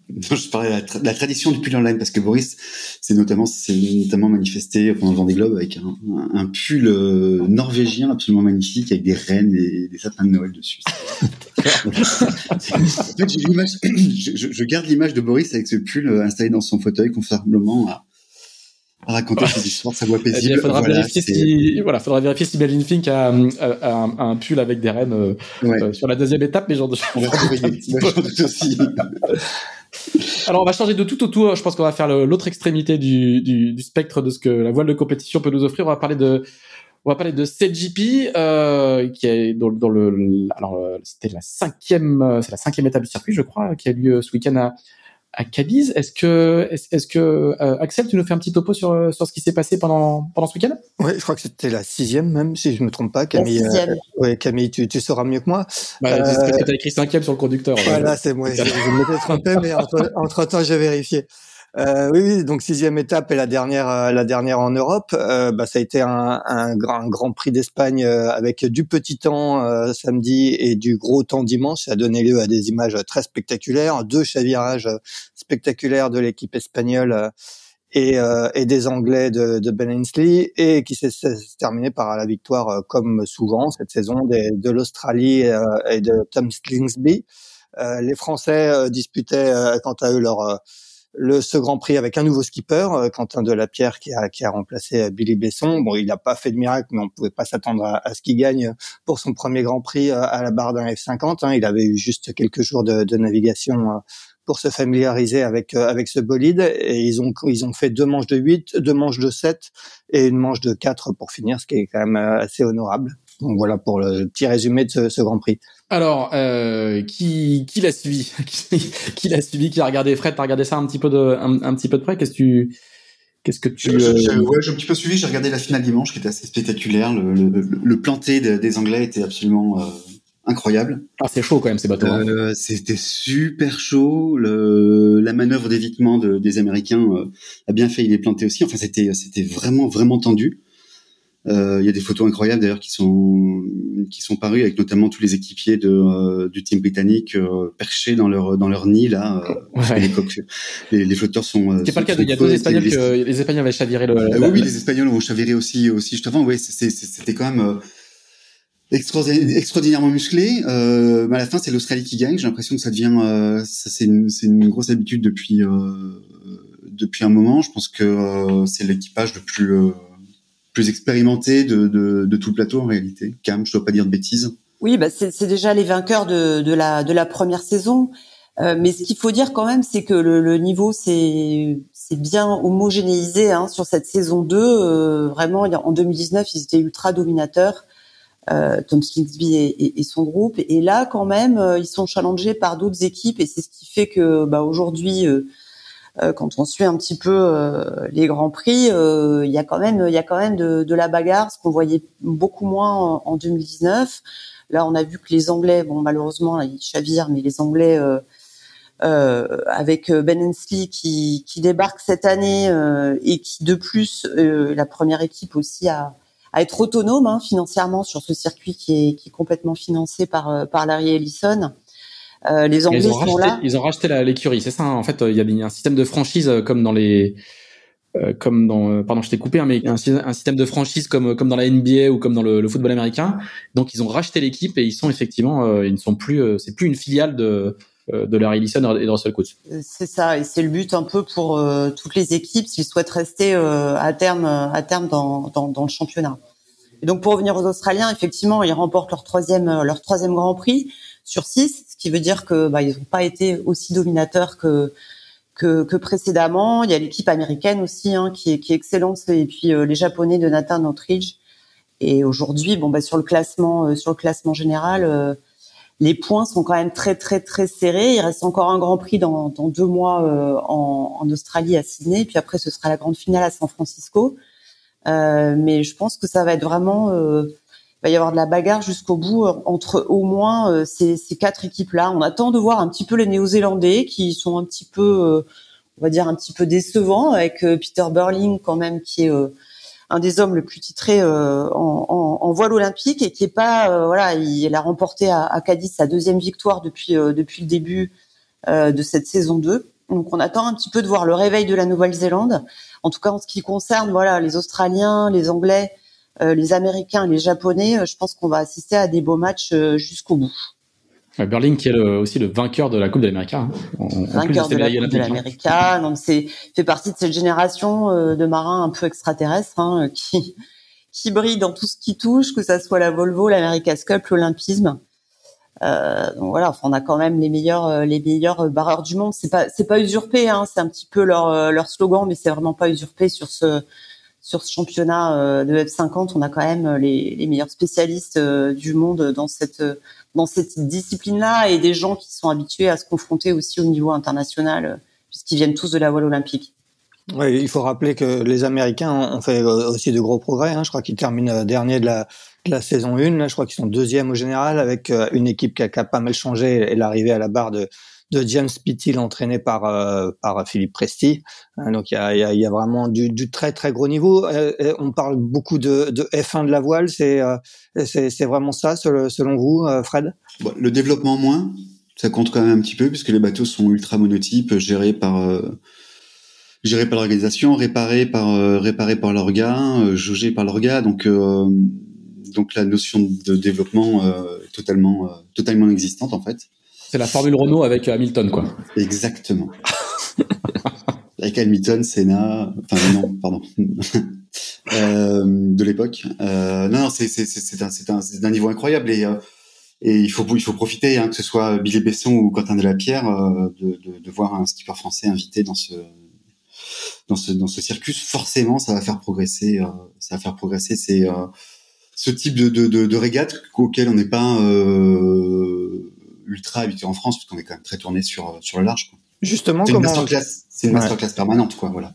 Je parlais de la, tradition du pull en laine parce que Boris c'est notamment notamment manifesté pendant le Vendée Globe avec un, un, pull euh, norvégien absolument magnifique avec des rennes et des sapins de Noël dessus. en fait, je, je, je, garde l'image de Boris avec ce pull euh, installé dans son fauteuil confortablement à, raconter ses histoires, sa voix paisible. il faudra, vérifier si, voilà, faudra vérifier si Melvin Fink a, un, pull avec des rennes euh, euh, sur la deuxième étape, mais j'en doute aussi. Alors on va changer de tout au tout. Je pense qu'on va faire l'autre extrémité du, du, du, spectre de ce que la voile de compétition peut nous offrir. On va parler de on va parler de CGP, euh, qui est dans, dans le alors euh, c'était la cinquième c'est la cinquième étape du circuit je crois qui a lieu ce week-end à, à Cadiz. Est-ce que, est-ce, que euh, Axel, tu nous fais un petit topo sur, sur ce qui s'est passé pendant, pendant ce week-end? Oui, je crois que c'était la sixième même, si je ne me trompe pas. Camille, euh, ouais, Camille, tu, tu sauras mieux que moi. Bah, euh, parce que tu as écrit cinquième sur le conducteur. Voilà, c'est moi. je, je m'étais trompé, mais entre, entre temps, j'ai vérifié. Euh, oui, oui, donc sixième étape et la dernière, euh, la dernière en Europe. Euh, bah, ça a été un, un, grand, prix d'Espagne euh, avec du petit temps euh, samedi et du gros temps dimanche. Ça a donné lieu à des images très spectaculaires, deux chavirages spectaculaires de l'équipe espagnole et, euh, et des Anglais de, de Ben Ainsley et qui s'est terminé par la victoire, euh, comme souvent cette saison, de l'Australie et de Tom Slingsby. les Français disputaient quant à eux leur le ce Grand Prix avec un nouveau skipper, Quentin Delapierre, qui a, qui a remplacé Billy Besson. Bon, il n'a pas fait de miracle, mais on pouvait pas s'attendre à, ce qu'il gagne pour son premier Grand Prix à la barre d'un F50. Hein. Il avait eu juste quelques jours de, navigation pour se familiariser avec euh, avec ce bolide et ils ont ils ont fait deux manches de 8, deux manches de 7 et une manche de 4 pour finir ce qui est quand même euh, assez honorable. Donc voilà pour le petit résumé de ce Grand Prix. Alors, euh, qui, qui l'a suivi? Qui l'a suivi? Qui a regardé Fred? T'as regardé ça un petit peu de un, petit peu de près? Qu'est-ce que tu Qu'est-ce que tu j'ai, euh, ouais, j'ai un petit peu suivi. J'ai regardé la finale dimanche, qui était assez spectaculaire. Le, le, le planté des Anglais était absolument incroyable. Ah, c'est chaud quand même ces bateaux. Hein. Euh, c'était super chaud. Le, la manœuvre d'évitement de, des Américains euh, a bien fait il est planté aussi. Enfin, c'était c'était vraiment vraiment tendu. Euh, il y a des photos incroyables d'ailleurs qui sont qui sont parues avec notamment tous les équipiers de euh, du team britannique perchés dans leur dans leur nid là. Ouais. Les, les, flotteurs sont. C'est pas le cas. Il y a deux Espagnols les... que les Espagnols avaient chaviré le. oui, oui, les Espagnols ont chaviré aussi aussi juste avant. Oui, c'était quand même extraordinairement musclé. Euh, à la fin, c'est l'Australie qui gagne. J'ai l'impression que ça devient, euh, ça c'est une, une, grosse habitude depuis euh, depuis un moment. Je pense que euh, c'est l'équipage le plus euh, plus expérimenté de, tout le plateau en réalité. Cam, je dois pas dire de bêtises. Oui, bah c'est déjà les vainqueurs de, de la de la première saison. mais ce qu'il faut dire quand même, c'est que le, le niveau c'est bien homogénéisé hein, sur cette saison 2. vraiment, en 2019, ils étaient ultra dominateurs. Euh, Tom Slingsby et, et, son groupe. Et là, quand même, euh, ils sont challengés par d'autres équipes, et c'est ce qui fait que bah, aujourd'hui, euh, quand on suit un petit peu les grands prix, il y a quand même, il y a quand même de, de la bagarre, ce qu'on voyait beaucoup moins en, 2019. Là, on a vu que les Anglais, bon, malheureusement, ils chavirent, mais les Anglais euh, avec Ben Hensley qui, qui, débarque cette année euh, et qui de plus la première équipe aussi a, à être autonome hein, financièrement sur ce circuit qui est, qui est complètement financé par euh, par Larry Ellison. Euh, les Anglais ils sont racheté, là. Ils ont racheté l'écurie, c'est ça. Hein. en fait, il y a un système de franchise euh, comme dans les comme dans pardon je t'ai coupé hein, mais un, un, système de franchise comme comme dans la NBA ou comme dans le, le football américain donc ils ont racheté l'équipe et ils sont effectivement ils ne sont plus c'est plus une filiale de euh, de Larry Ellison et de Russell Coates. Euh, c'est ça, et c'est le but un peu pour euh, toutes les équipes s'ils souhaitent rester à terme, à terme dans, dans, dans, le championnat. Et donc pour revenir aux Australiens, effectivement, ils remportent leur troisième, leur troisième Grand Prix sur six, qui veut dire que bah, ils n'ont pas été aussi dominateurs que que, que précédemment. Il y a l'équipe américaine aussi hein, qui, est, qui est excellente, et puis les Japonais de Nathan Northridge. Et aujourd'hui, bon bah sur le classement, sur le classement général les points sont quand même très très très serrés. Il reste encore un Grand Prix dans, dans deux mois euh, en, en, Australie à Sydney, puis après ce sera la grande finale à San Francisco. Euh, mais je pense que ça va être vraiment, euh, va y avoir de la bagarre jusqu'au bout euh, entre au moins euh, ces, ces, quatre équipes-là. On attend de voir un petit peu les Néo-Zélandais qui sont un petit peu, on va dire un petit peu décevants avec Peter Burling quand même qui est un des hommes le plus titré euh, en, en, en, voile olympique et qui est pas euh, voilà il, a remporté à, à, Cadiz sa deuxième victoire depuis euh, depuis le début de cette saison 2 donc on attend un petit peu de voir le réveil de la Nouvelle-Zélande en tout cas en ce qui concerne voilà les Australiens les Anglais les Américains les Japonais je pense qu'on va assister à des beaux matchs jusqu'au bout Berling qui est aussi le vainqueur de la Coupe de l'Amérique. Hein. Vainqueur de la Coupe de l'Amérique. Donc c'est fait partie de cette génération euh, de marins un peu extraterrestres hein, qui qui brillent dans tout ce qui touche, que ça soit la Volvo, l'America's Cup, l'Olympisme. Euh, donc voilà, enfin, on a quand même les meilleurs euh, les meilleurs barreurs du monde. C'est pas c'est pas usurpé, hein, c'est un petit peu leur euh, leur slogan, mais c'est vraiment pas usurpé sur ce sur ce championnat de F50. On a quand même les, les meilleurs spécialistes du monde dans cette discipline-là et des gens qui sont habitués à se confronter aussi au niveau international, euh, puisqu'ils viennent tous de la voile olympique. Oui, il faut rappeler que les Américains ont fait euh, aussi de gros progrès. Hein. Je crois qu'ils terminent euh, dernier de la, de la saison 1. Je crois qu'ils sont deuxième au général avec une équipe qui a, qui a pas mal changé et l'arrivée à la barre de, de James Pittil entraîné par euh, par Philippe Presti. Hein, donc il y a, vraiment du, très très gros niveau. Euh, on parle beaucoup de, de, F1 de la voile. C'est euh, c'est vraiment ça selon vous, Fred? Le développement moins. Ça compte quand même un petit peu puisque les bateaux sont ultra monotypes, gérés par géré par l'organisation, réparé par réparé par l'orga, jaugé par l'orga. Donc donc la notion de développement est totalement totalement existante en fait. C'est la formule Renault avec Hamilton quoi. Exactement. avec Hamilton, Senna, enfin non, pardon, euh, de l'époque. Euh, non, non, c'est un un, un niveau incroyable et euh, et il faut il faut profiter hein, que ce soit Billy Besson ou Quentin Delapierre euh, de, de, de voir un skipper français invité dans ce dans ce dans ce circus. Forcément, ça va faire progresser euh, ça va faire progresser c'est ce type de de, de, de régate auquel on n'est pas ultra habitué en France parce qu'on est quand même très tourné sur sur le large. Quoi. Justement, c'est une masterclass, c'est une masterclass permanente, quoi. Voilà.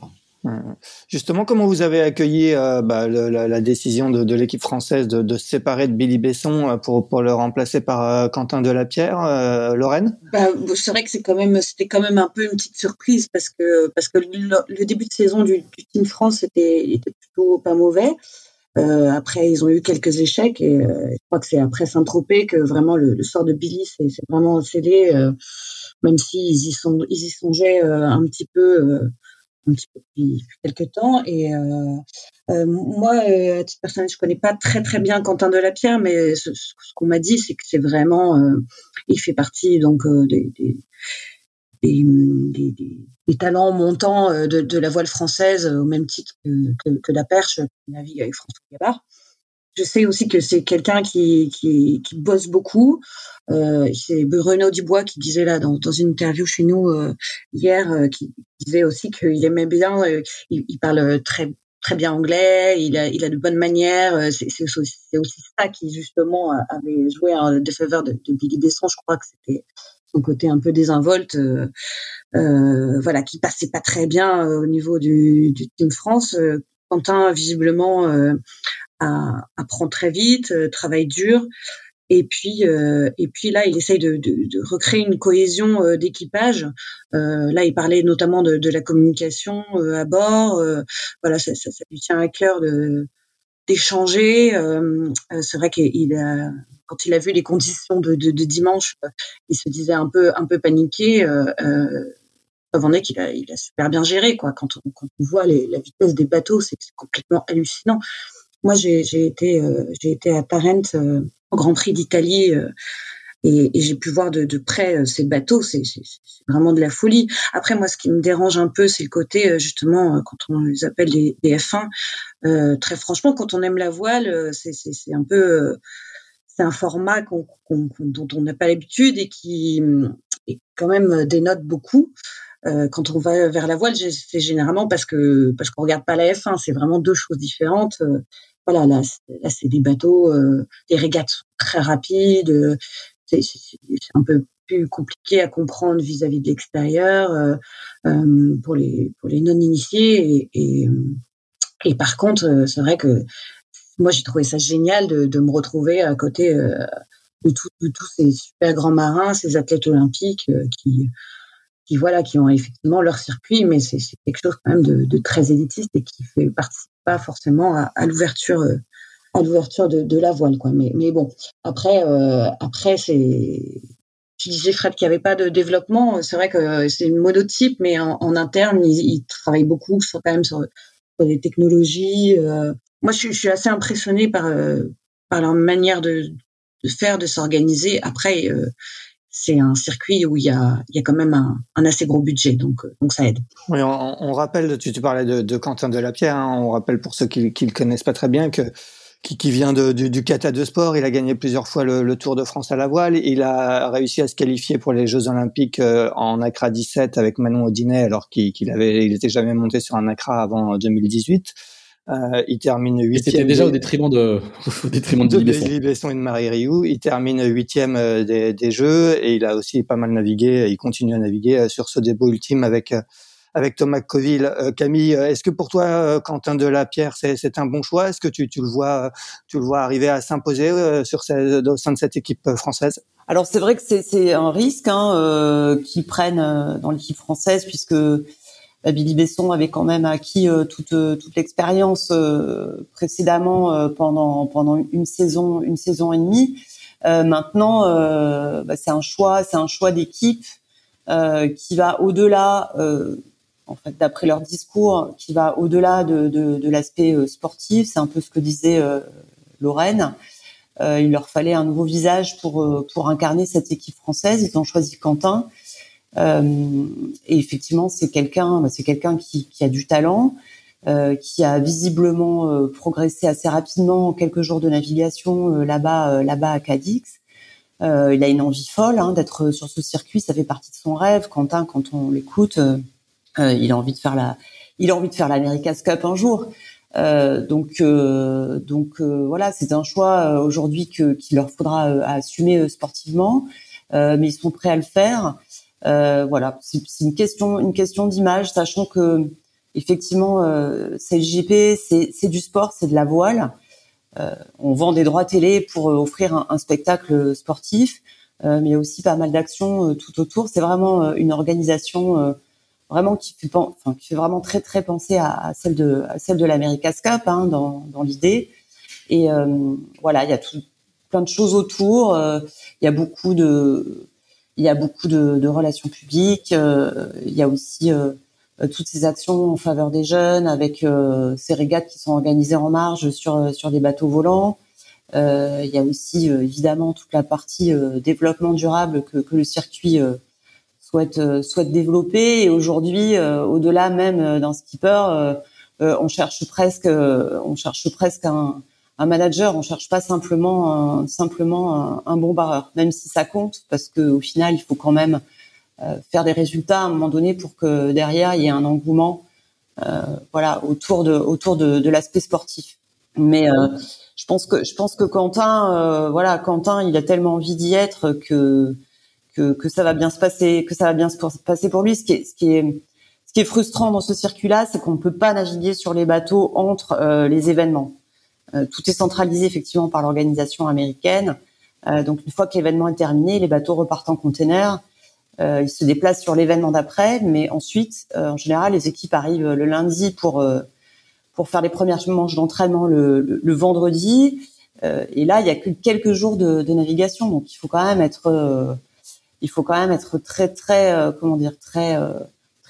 Justement, comment vous avez accueilli euh, bah, le, la, la, décision de, de l'équipe française de, de, se séparer de Billy Besson euh, pour, pour le remplacer par euh, Quentin Delapierre, euh, Lorraine? Bah, C'est vrai que c'est quand même c'était quand même un peu une petite surprise parce que parce que le, le début de saison du, du Team France était, était plutôt pas mauvais. Euh, après, ils ont eu quelques échecs et je crois que c'est après Saint-Tropez que vraiment le, le, sort de Billy c'est vraiment scellé même s'ils y sont, ils y songeaient euh, un petit peu, euh, un petit peu depuis, quelques temps. Et euh, moi, à titre personnel, je connais pas très très bien Quentin Delapierre, mais ce, ce qu'on m'a dit, c'est que c'est vraiment, il fait partie donc des, des des, talents montants de, de, la voile française au même titre que, la perche qui navigue avec François Gabard. Je sais aussi que c'est quelqu'un qui, qui, bosse beaucoup. Euh, c'est Bruno Dubois qui disait là dans, dans une interview chez nous euh, hier, euh, qui disait aussi qu'il aimait bien. Euh, il, parle très très bien anglais. Il a il a de bonnes manières. Euh, c'est aussi, ça qui justement avait joué en défaveur de, de Billy Besson. Je crois que c'était son côté un peu désinvolte, euh, voilà, qui passait pas très bien au niveau du, Team France. Quentin visiblement apprend très vite, euh, travaille dur. Et puis, euh, et puis là, il essaye de, recréer une cohésion euh, d'équipage. Euh, là, il parlait notamment de, la communication euh, à bord. Euh, voilà, ça, ça, lui tient à cœur d'échanger. c'est vrai qu'il a, quand il a vu les conditions de, de, dimanche, il se disait un peu, un peu paniqué. Euh, preuve est qu'il a, il a super bien géré. Quoi. Quand, on, voit la vitesse des bateaux, c'est complètement hallucinant. Moi, j'ai été, euh, j'ai été à Tarent euh, au Grand Prix d'Italie euh, et, j'ai pu voir de, de près ces bateaux. C'est vraiment de la folie. Après, moi, ce qui me dérange un peu, c'est le côté justement quand on les appelle des, des F1. Euh, très franchement, quand on aime la voile, c'est un peu un format dont on n'a pas l'habitude et qui et quand même dénote beaucoup. Euh, quand on va vers la voile, c'est généralement parce que parce qu'on regarde pas la F1. C'est vraiment deux choses différentes voilà, là, c'est des bateaux, euh, des régates très rapides. Euh, c'est un peu plus compliqué à comprendre vis-à-vis de l'extérieur euh, euh, pour les pour les non initiés et, et par contre c'est vrai que moi j'ai trouvé ça génial de, de me retrouver à côté de, tout, de tous ces super grands marins ces athlètes olympiques qui qui voilà qui ont effectivement leur circuit mais c'est quelque chose quand même de, de, très élitiste et qui fait partie pas forcément à, l'ouverture euh, à l'ouverture de, de, la voile quoi mais mais bon après euh, après c'est tu disais Fred qu'il n'y avait pas de développement c'est vrai que c'est monotype mais en, interne ils, travaillent beaucoup sur quand même sur, les technologies euh. Moi je suis, assez impressionnée par euh, leur manière de, faire de s'organiser après euh, c'est un circuit où il y a, quand même un, assez gros budget, donc, euh, ça aide. Oui, on, rappelle, tu, parlais de, de Quentin Delapierre, hein, on rappelle pour ceux qui ne le connaissent pas très bien que qui, vient du, du Kata de sport, il a gagné plusieurs fois le, Tour de France à la voile, il a réussi à se qualifier pour les Jeux Olympiques en Accra 17 avec Manon Audinet, alors qu'il qu il jamais monté sur un Accra avant 2018. Euh, il termine huitième. C'était déjà au détriment de, au détriment de, de Billy Besson. et de Marie Rioux. Il termine huitième euh, des, des, Jeux et il a aussi pas mal navigué. Il continue à naviguer euh, sur ce dépôt ultime avec avec Thomas Coville. Camille, est-ce que pour toi, Quentin Delapierre, c'est un bon choix? Est-ce que tu, tu, le vois, tu le vois arriver à s'imposer sur cette, au sein de cette équipe française? Alors c'est vrai que c'est un risque hein, euh, qu'ils prennent dans l'équipe française puisque Billy Besson avait quand même acquis euh, toute euh, toute l'expérience euh, précédemment pendant pendant une saison une saison et demie. maintenant, bah, c'est un choix c'est un choix d'équipe qui va au-delà en fait, d'après leur discours, qui va au-delà de, de, de l'aspect sportif. C'est un peu ce que disait Lorraine. il leur fallait un nouveau visage pour pour incarner cette équipe française. Ils ont choisi Quentin. Et effectivement, c'est quelqu'un, c'est quelqu'un qui, qui, a du talent, euh, qui a visiblement euh, progressé assez rapidement en quelques jours de navigation euh, là-bas, là-bas à Cadix. il a une envie folle hein, d'être sur ce circuit, ça fait partie de son rêve. Quentin, quand on l'écoute, il a envie de faire la, il a envie de faire l'America's Cup un jour. donc, donc voilà, c'est un choix aujourd'hui que qu'il leur faudra assumer sportivement, mais ils sont prêts à le faire. Voilà, c'est une question, une question d'image, sachant que effectivement, euh, GP, c'est du sport, c'est de la voile. Euh, on vend des droits télé pour euh, offrir un, un spectacle sportif, mais y a aussi pas mal d'actions tout autour. C'est vraiment une organisation vraiment qui fait, enfin, qui fait vraiment très très penser à, à celle de à celle de l'America's Cup hein, dans, dans l'idée. Et voilà, il y a tout, plein de choses autour. Il y a beaucoup de il y a beaucoup de, de relations publiques. il y a aussi euh, toutes ces actions en faveur des jeunes, avec euh, ces régates qui sont organisées en marge sur euh, sur des bateaux volants. il y a aussi évidemment toute la partie développement durable que, que le circuit souhaite souhaite développer. Et aujourd'hui, au-delà même d'un skipper, on cherche presque on cherche presque un, un manager, on cherche pas simplement un, simplement un, bon barreur, même si ça compte, parce que au final, il faut quand même euh, faire des résultats à un moment donné pour que derrière il y ait un engouement euh, voilà autour de autour de, de l'aspect sportif mais euh, je pense que je pense que Quentin voilà Quentin il a tellement envie d'y être que, que que ça va bien se passer que ça va bien se passer pour lui ce qui est ce qui est ce qui est frustrant dans ce circuit-là, c'est qu'on ne peut pas naviguer sur les bateaux entre les événements. Tout est centralisé effectivement par l'organisation américaine. donc une fois que l'événement est terminé, les bateaux repartent en container euh, ils se déplacent sur l'événement d'après, mais ensuite, euh, en général, les équipes arrivent le lundi pour euh, pour faire les premières manches d'entraînement le, vendredi. et là, il y a que quelques jours de, de navigation, donc il faut quand même être il faut quand même être très très comment dire très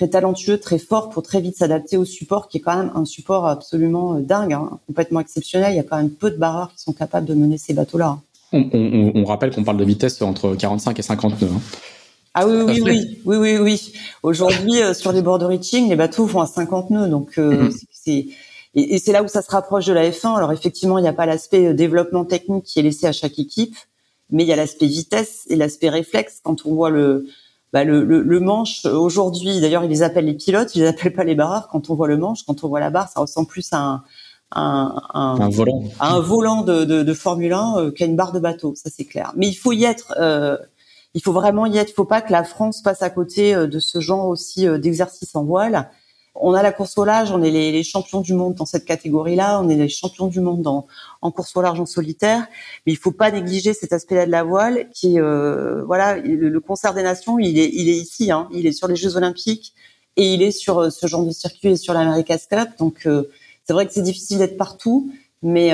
très talentueux, très fort pour très vite s'adapter au support, qui est quand même un support absolument dingue, hein, complètement exceptionnel. Il y a quand même peu de barreurs qui sont capables de mener ces bateaux-là. On, on, on rappelle qu'on parle de vitesse entre 45 et 50 nœuds. Hein. Ah oui, oui, oui, oui, oui, oui. Aujourd'hui, euh, sur les bords de reaching, les bateaux vont à 50 nœuds, donc euh, mhm. c'est et, c'est là où ça se rapproche de la F1. Alors effectivement, il n'y a pas l'aspect euh, développement technique qui est laissé à chaque équipe, mais il y a l'aspect vitesse et l'aspect réflexe. Quand on voit le bah, le, le, manche aujourd'hui, d'ailleurs, ils les appellent les pilotes, ils les appellent pas les barreurs. Quand on voit le manche, quand on voit la barre, ça ressemble plus à un un, un, volant, à un volant de, de, de Formule 1 qu'à une barre de bateau, ça c'est clair. Mais il faut y être. Euh, il faut vraiment y être. Il faut pas que la France passe à côté euh, de ce genre aussi euh, d'exercice en voile. On a la course au large, on est les, champions du monde dans cette catégorie-là, on est les champions du monde dans, en course au large en solitaire, mais il faut pas négliger cet aspect-là de la voile qui, euh, voilà, le, concert des nations, il est, il est ici, hein, il est sur les Jeux Olympiques et il est sur ce genre de circuit et sur l'America's Cup. Donc c'est vrai que c'est difficile d'être partout, mais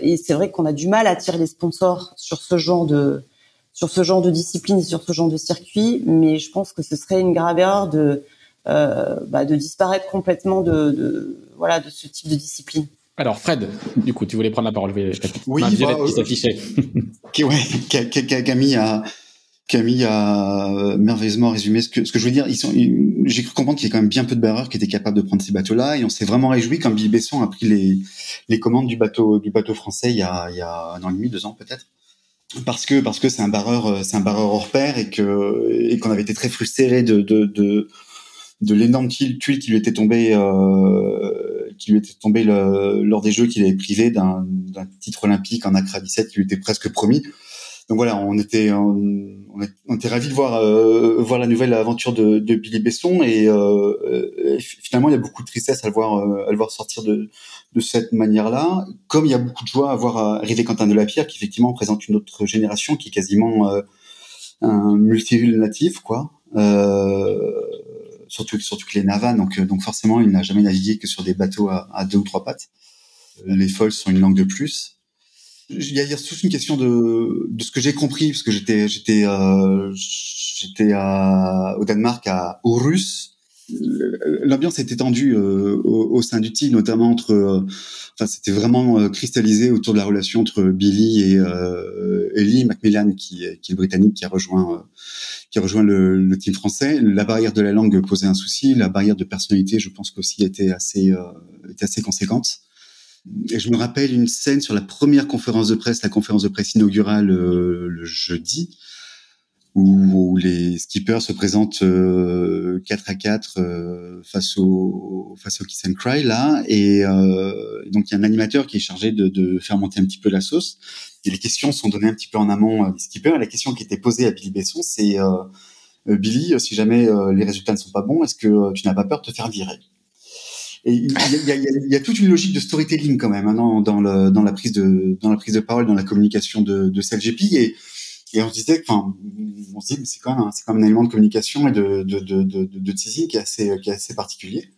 et c'est vrai qu'on a du mal à attirer les sponsors sur ce genre de sur ce genre de discipline, sur ce genre de circuit, mais je pense que ce serait une grave erreur de euh, bah, de disparaître complètement de, de, voilà de ce type de discipline. Alors Fred, du coup, tu voulais prendre la parole. Oui, bah, qui s'affichait. ouais, Camille a Camille a merveilleusement résumé ce que ce que je veux dire. Ils sont, j'ai cru comprendre qu'il y a quand même bien peu de barreurs qui étaient capables de prendre ces bateaux-là, et on s'est vraiment réjoui quand Billy Besson a pris les les commandes du bateau du bateau français il y a il y a un an et demi, deux ans peut-être parce que parce que c'est un barreur euh, c'est un barreur hors pair et que et qu'on avait été très frustré de de de, de l'énorme tuile qui lui était tombée euh, qui lui était tombée lors des jeux qu'il avait privé d'un titre olympique en Accra 17 qui lui était presque promis donc voilà, on était on, était ravis de voir euh, voir la nouvelle aventure de, de Billy Besson et, euh, finalement il y a beaucoup de tristesse à le voir euh, à le voir sortir de de cette manière-là. Comme il y a beaucoup de joie à voir arriver Quentin Delapierre qui effectivement présente une autre génération qui est quasiment un multi-natif quoi. Surtout surtout que les Navas donc donc forcément il n'a jamais navigué que sur des bateaux à, deux ou trois pattes. Les folles sont une langue de plus il y a, surtout une question de, de ce que j'ai compris parce que j'étais j'étais euh, j'étais au Danemark à Aarhus l'ambiance était tendue au, au, sein du team, notamment entre. enfin, c'était vraiment cristallisé autour de la relation entre Billy et Ellie Macmillan, qui, qui est le britannique, qui a rejoint qui a rejoint le, le, team français. La barrière de la langue posait un souci. La barrière de personnalité, je pense qu'aussi était assez était assez conséquente. Et je me rappelle une scène sur la première conférence de presse, la conférence de presse inaugurale euh, le jeudi, où, les skippers se présentent 4 euh, à 4 euh, face au face au Kiss and Cry là, et donc il y a un animateur qui est chargé de, de, faire monter un petit peu la sauce. Et les questions sont données un petit peu en amont des skippers. Et la question qui était posée à Billy Besson, c'est Billy, si jamais les résultats ne sont pas bons, est-ce que tu n'as pas peur de te faire virer? Et il y a, y, y a, toute une logique de storytelling quand même hein, dans, dans, le, dans la prise de dans la prise de parole, dans la communication de, de CLGP et on se disait, enfin, on se dit, c'est quand même, c'est quand même un élément de communication et de de, de, de, de teasing qui est assez qui est assez particulier.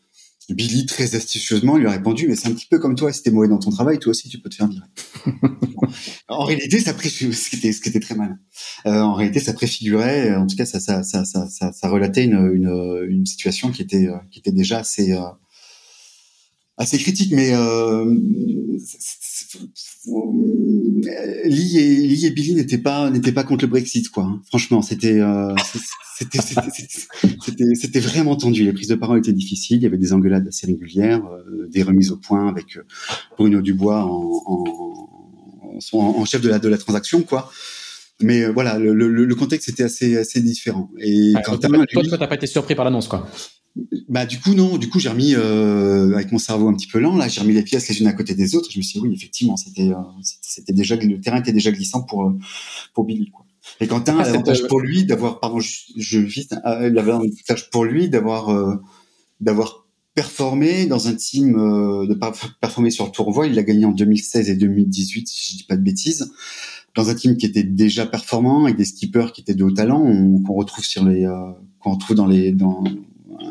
Billy très astucieusement lui a répondu, mais c'est un petit peu comme toi, si t'es mauvais dans ton travail, toi aussi tu peux te faire virer. en réalité, ça préfigurait, ce qui était, ce qui était très mal. Euh, en réalité, ça préfigurait, en tout cas, ça, ça, ça, ça, ça, ça relatait une, une, une, situation qui était, qui était déjà assez, euh, assez critique, mais euh, Lee et Lee et Billy n'étaient pas n'étaient pas contre le Brexit, quoi. Hein. Franchement, c'était euh, c'était c'était c'était vraiment tendu. Les prises de parole étaient difficiles. Il y avait des engueulades assez régulières, euh, des remises au point avec euh, Bruno Dubois en, en, en, en, chef de la de la transaction, quoi. Mais euh, voilà, le, le, le, contexte était assez assez différent. Et ouais, quand toi, toi, t'as pas été surpris par l'annonce, quoi. Bah du coup non, du coup j'ai remis euh, avec mon cerveau un petit peu lent là, j'ai remis les pièces les unes à côté des autres. Je me suis dit oui effectivement c'était euh, c'était déjà le terrain était déjà glissant pour euh, pour Billy quoi. Et Quentin ah, l'avantage euh, pour lui d'avoir pardon je, je vite l'avantage pour lui d'avoir d'avoir performé dans un team de performer sur le tournoi. Il l'a gagné en 2016 et 2018 si je dis pas de bêtises dans un team qui était déjà performant avec des skippers qui étaient de haut talent qu'on retrouve sur les qu'on retrouve dans les dans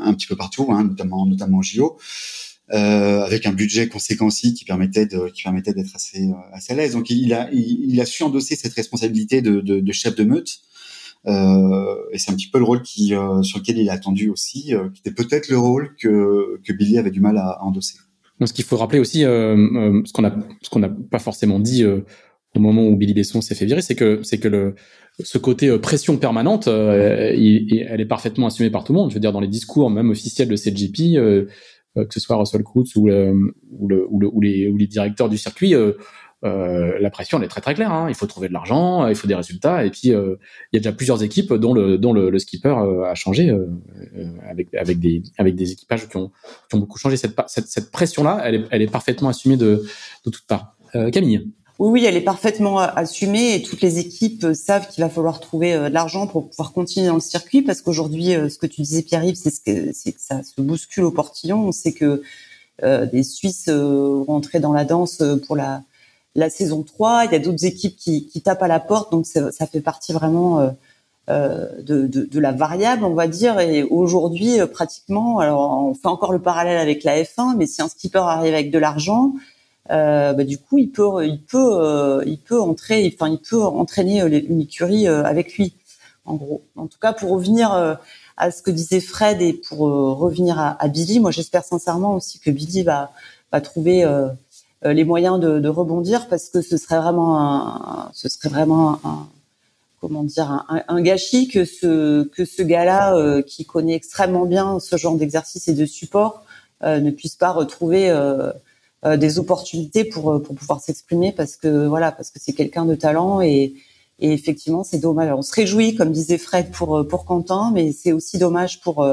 un petit peu partout, hein, notamment notamment en JO, euh, avec un budget conséquent aussi qui permettait de qui permettait d'être assez euh, assez à l'aise. Donc il a il, a su endosser cette responsabilité de, chef de meute. Euh, et c'est un petit peu le rôle qui sur lequel il a attendu aussi, qui était peut-être le rôle que que Billy avait du mal à, endosser. Ce qu'il faut rappeler aussi, ce qu'on a ce qu'on n'a pas forcément dit au moment où Billy Besson s'est fait virer, c'est que c'est que le ce côté euh, pression permanente, euh, elle est parfaitement assumée par tout le monde. Je veux dire, dans les discours même officiels de CGP, euh, que ce soit Russell Coutts ou, le, ou, le, ou, les, ou les directeurs du circuit, la pression elle est très très claire. Hein. Il faut trouver de l'argent, il faut des résultats, et puis il y a déjà plusieurs équipes dont le, dont le, skipper a changé avec, avec, des, avec des équipages qui ont, qui ont beaucoup changé. Cette, cette, cette pression là, elle est, elle est parfaitement assumée de, de toutes parts. Camille. Oui, oui, elle est parfaitement assumée et toutes les équipes euh, savent qu'il va falloir trouver euh, de l'argent pour pouvoir continuer dans le circuit parce qu'aujourd'hui, euh, ce que tu disais, Pierre-Yves, c'est que, que ça se bouscule au portillon. On sait que euh, des Suisses euh, rentrés dans la danse pour la, la saison 3. Il y a d'autres équipes qui, qui, tapent à la porte, donc ça, ça fait partie vraiment euh, de, de, de, la variable, on va dire. Et aujourd'hui, pratiquement, alors on fait encore le parallèle avec la F1, mais si un skipper arrive avec de l'argent, euh, bah, du coup, il peut, il peut, euh, il peut entrer, enfin, il peut entraîner euh, une écurie avec lui, en gros. En tout cas, pour revenir à ce que disait Fred et pour revenir à, Billy, moi, j'espère sincèrement aussi que Billy va, va trouver les moyens de, rebondir parce que ce serait vraiment un, ce serait vraiment comment dire un, gâchis que ce que ce gars-là euh, qui connaît extrêmement bien ce genre d'exercice et de support euh, ne puisse pas retrouver euh, euh, des opportunités pour euh, pour pouvoir s'exprimer parce que voilà parce que c'est quelqu'un de talent et effectivement c'est dommage. on se réjouit comme disait Fred pour euh, pour Quentin, mais c'est aussi dommage pour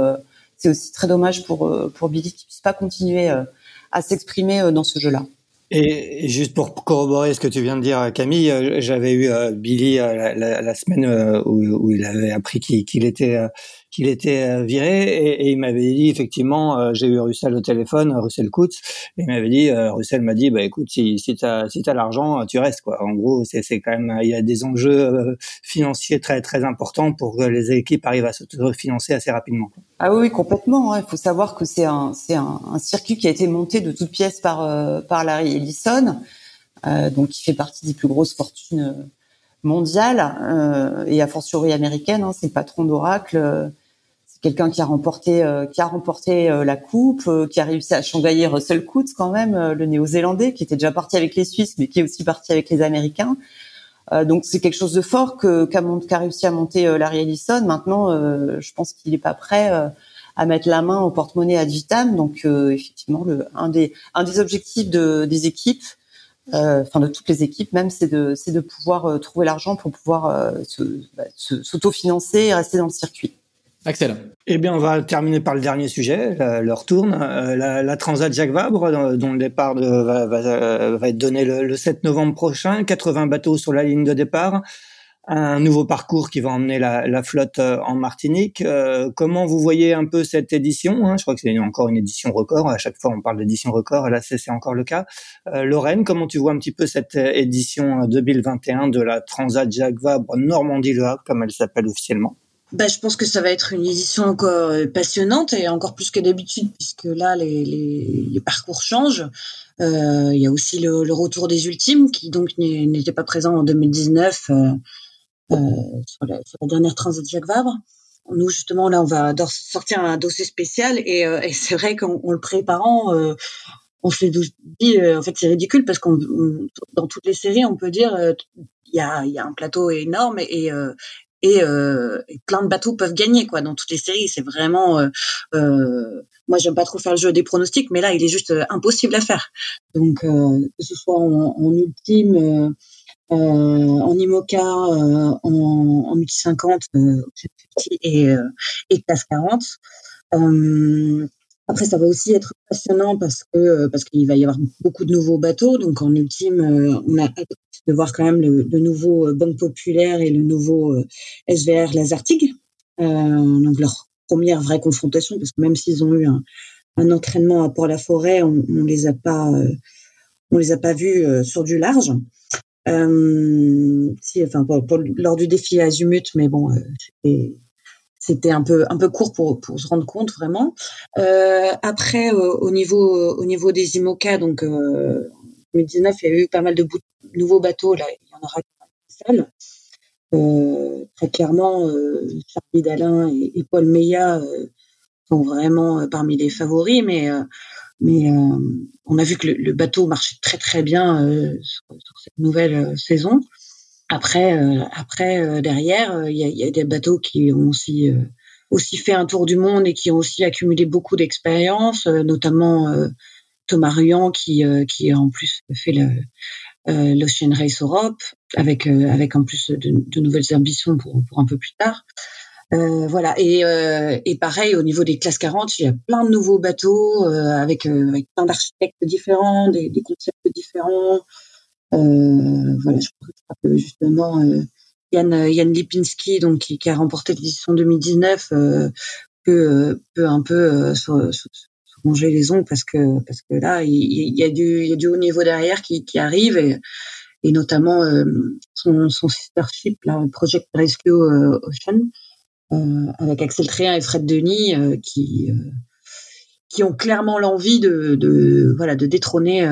c'est aussi très dommage pour pour Billy qui puisse pas continuer à s'exprimer dans ce jeu-là. Et juste pour corroborer ce que tu viens de dire, Camille, j'avais eu Billy la, semaine où, où, il avait appris qu'il était qu'il était euh, viré et, il m'avait dit effectivement euh, j'ai eu Russell au téléphone Russell Coutts et il m'avait dit euh, Russell m'a dit bah écoute si si t'as si t'as l'argent tu restes quoi en gros c'est c'est quand même il y a des enjeux financiers très très importants pour que les équipes arrivent à se refinancer assez rapidement ah oui complètement hein. il faut savoir que c'est un c'est un, circuit qui a été monté de toutes pièces par par Larry Ellison donc qui fait partie des plus grosses fortunes mondiales et a fortiori américaines. Hein, c'est le patron d'Oracle quelqu'un qui a remporté qui a remporté la coupe, qui a réussi à chambiller Russell Coutts quand même, le Néo-Zélandais, qui était déjà parti avec les Suisses, mais qui est aussi parti avec les Américains. donc c'est quelque chose de fort que qu'a réussi à monter Larry Ellison. Maintenant, je pense qu'il n'est pas prêt à mettre la main au porte-monnaie ad vitam. Donc effectivement, le, un des un des objectifs de, des équipes euh, enfin de toutes les équipes même, c'est de, c'est de pouvoir euh, trouver l'argent pour pouvoir euh, bah, s'autofinancer et rester dans le circuit. Axel. Eh bien, on va terminer par le dernier sujet, leur tourne. la, la, Transat Jacques Vabre, dont le départ va, va, va, être donné le, le, 7 novembre prochain. 80 bateaux sur la ligne de départ un nouveau parcours qui va emmener la, la flotte euh, en Martinique. Euh, comment vous voyez un peu cette édition hein? Je crois que c'est encore une édition record. À chaque fois, on parle d'édition record. Là, c'est encore le cas. Euh, Lorraine, comment tu vois un petit peu cette édition 2021 de la Transat Jacques Vabre Normandie-Le Havre, comme elle s'appelle officiellement? Bah, je pense que ça va être une édition encore passionnante et encore plus que d'habitude puisque là les, les, parcours changent. Euh, il y a aussi le, le, retour des ultimes qui donc n'était pas présent en 2019 euh, euh, sur, la, sur, la, dernière Transat Jacques Vabre. Nous justement là on va sortir un dossier spécial et, euh, et c'est vrai qu'en le préparant euh, on s'est dit en fait c'est ridicule parce qu'on dans toutes les séries on peut dire il y a, y a un plateau énorme et, euh, et, plein de bateaux peuvent gagner quoi dans toutes les séries c'est vraiment euh, euh, moi j'aime pas trop faire le jeu des pronostics mais là il est juste impossible à faire donc que ce soit en, ultime euh, en IMOCA, euh, en, en multi 50 euh, et, et classe 40. Après, ça va aussi être passionnant parce que parce qu'il va y avoir beaucoup de nouveaux bateaux. Donc, en ultime, on a de voir quand même le, nouveau Banque Populaire et le nouveau SVR Lazartig. Euh, donc, leur première vraie confrontation, parce que même s'ils ont eu un, entraînement à Port-la-Forêt, on, on les a pas, on les a pas vus sur du large. Euh, si, enfin, lors du défi Azumut, mais bon, euh, c'était un peu un peu court pour pour se rendre compte vraiment. Euh, après, euh, au niveau au niveau des IMOCA, donc euh, 2019, il y a eu pas mal de nouveaux bateaux. Là, il y en aura seul. Euh, très clairement, euh, Charlie Dalin et, Paul Meillat sont vraiment parmi les favoris, mais mais euh, on a vu que le, bateau marchait très très bien euh, sur, cette nouvelle euh, saison. Après, euh, après derrière, il y a, y, a, des bateaux qui ont aussi aussi fait un tour du monde et qui ont aussi accumulé beaucoup d'expérience, notamment Thomas Ruyant qui qui en plus fait le l'Ocean Race Europe avec avec en plus de, nouvelles ambitions pour pour un peu plus tard. Euh, voilà et, euh, et pareil au niveau des classes 40 il y a plein de nouveaux bateaux euh, avec, euh, plein d'architectes différents des, concepts différents euh, voilà je crois que justement Yann Yann Lipinski donc qui, a remporté l'édition 2019 peut peut un peu se, se, ranger les ongles parce que parce que là il, y a du il y a du haut niveau derrière qui, qui arrive et notamment son, son sister ship là Project Rescue Ocean euh, avec Axel Tréhin et Fred Denis euh, qui euh, qui ont clairement l'envie de, de, voilà de détrôner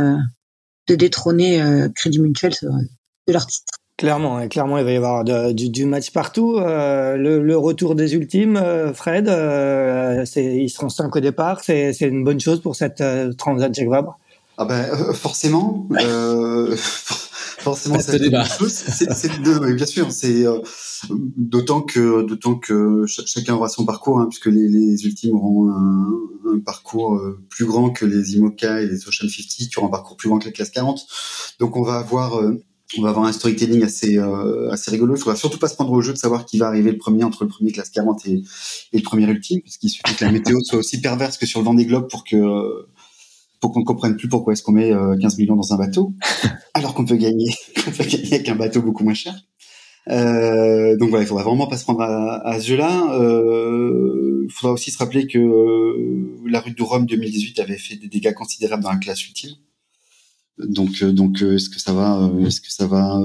de détrôner Crédit Mutuel de leur titre. Clairement, et clairement, il va y avoir de, du, du, match partout. Euh, le, le, retour des ultimes, euh, Fred, euh, ils seront cinq au départ. C'est une bonne chose pour cette Transat Jacques Vabre. Ah ben forcément, forcément c'est le deux, bien sûr. C'est euh, d'autant que d'autant que chacun aura son parcours, hein, puisque les, les, ultimes auront un, un, parcours plus grand que les IMOCA et les Ocean 50, qui auront un parcours plus grand que les classes 40. Donc on va avoir euh, on va avoir un storytelling assez euh, assez rigolo. Il faudra surtout pas se prendre au jeu de savoir qui va arriver le premier entre le premier classe 40 et, le premier ultime, parce qu'il suffit que la météo soit aussi perverse que sur le Vendée Globe pour que pour qu'on ne comprenne plus pourquoi est-ce qu'on met 15 euh, millions dans un bateau, alors qu'on peut gagner, qu'on peut gagner avec un bateau beaucoup moins cher. Euh, donc voilà, il faudra vraiment pas se prendre à, à ce jeu-là. Euh, il faudra aussi se rappeler que euh, la rue de Rome 2018 avait fait des dégâts considérables dans la classe ultime. Donc, euh, donc, est-ce que ça va, est-ce que ça va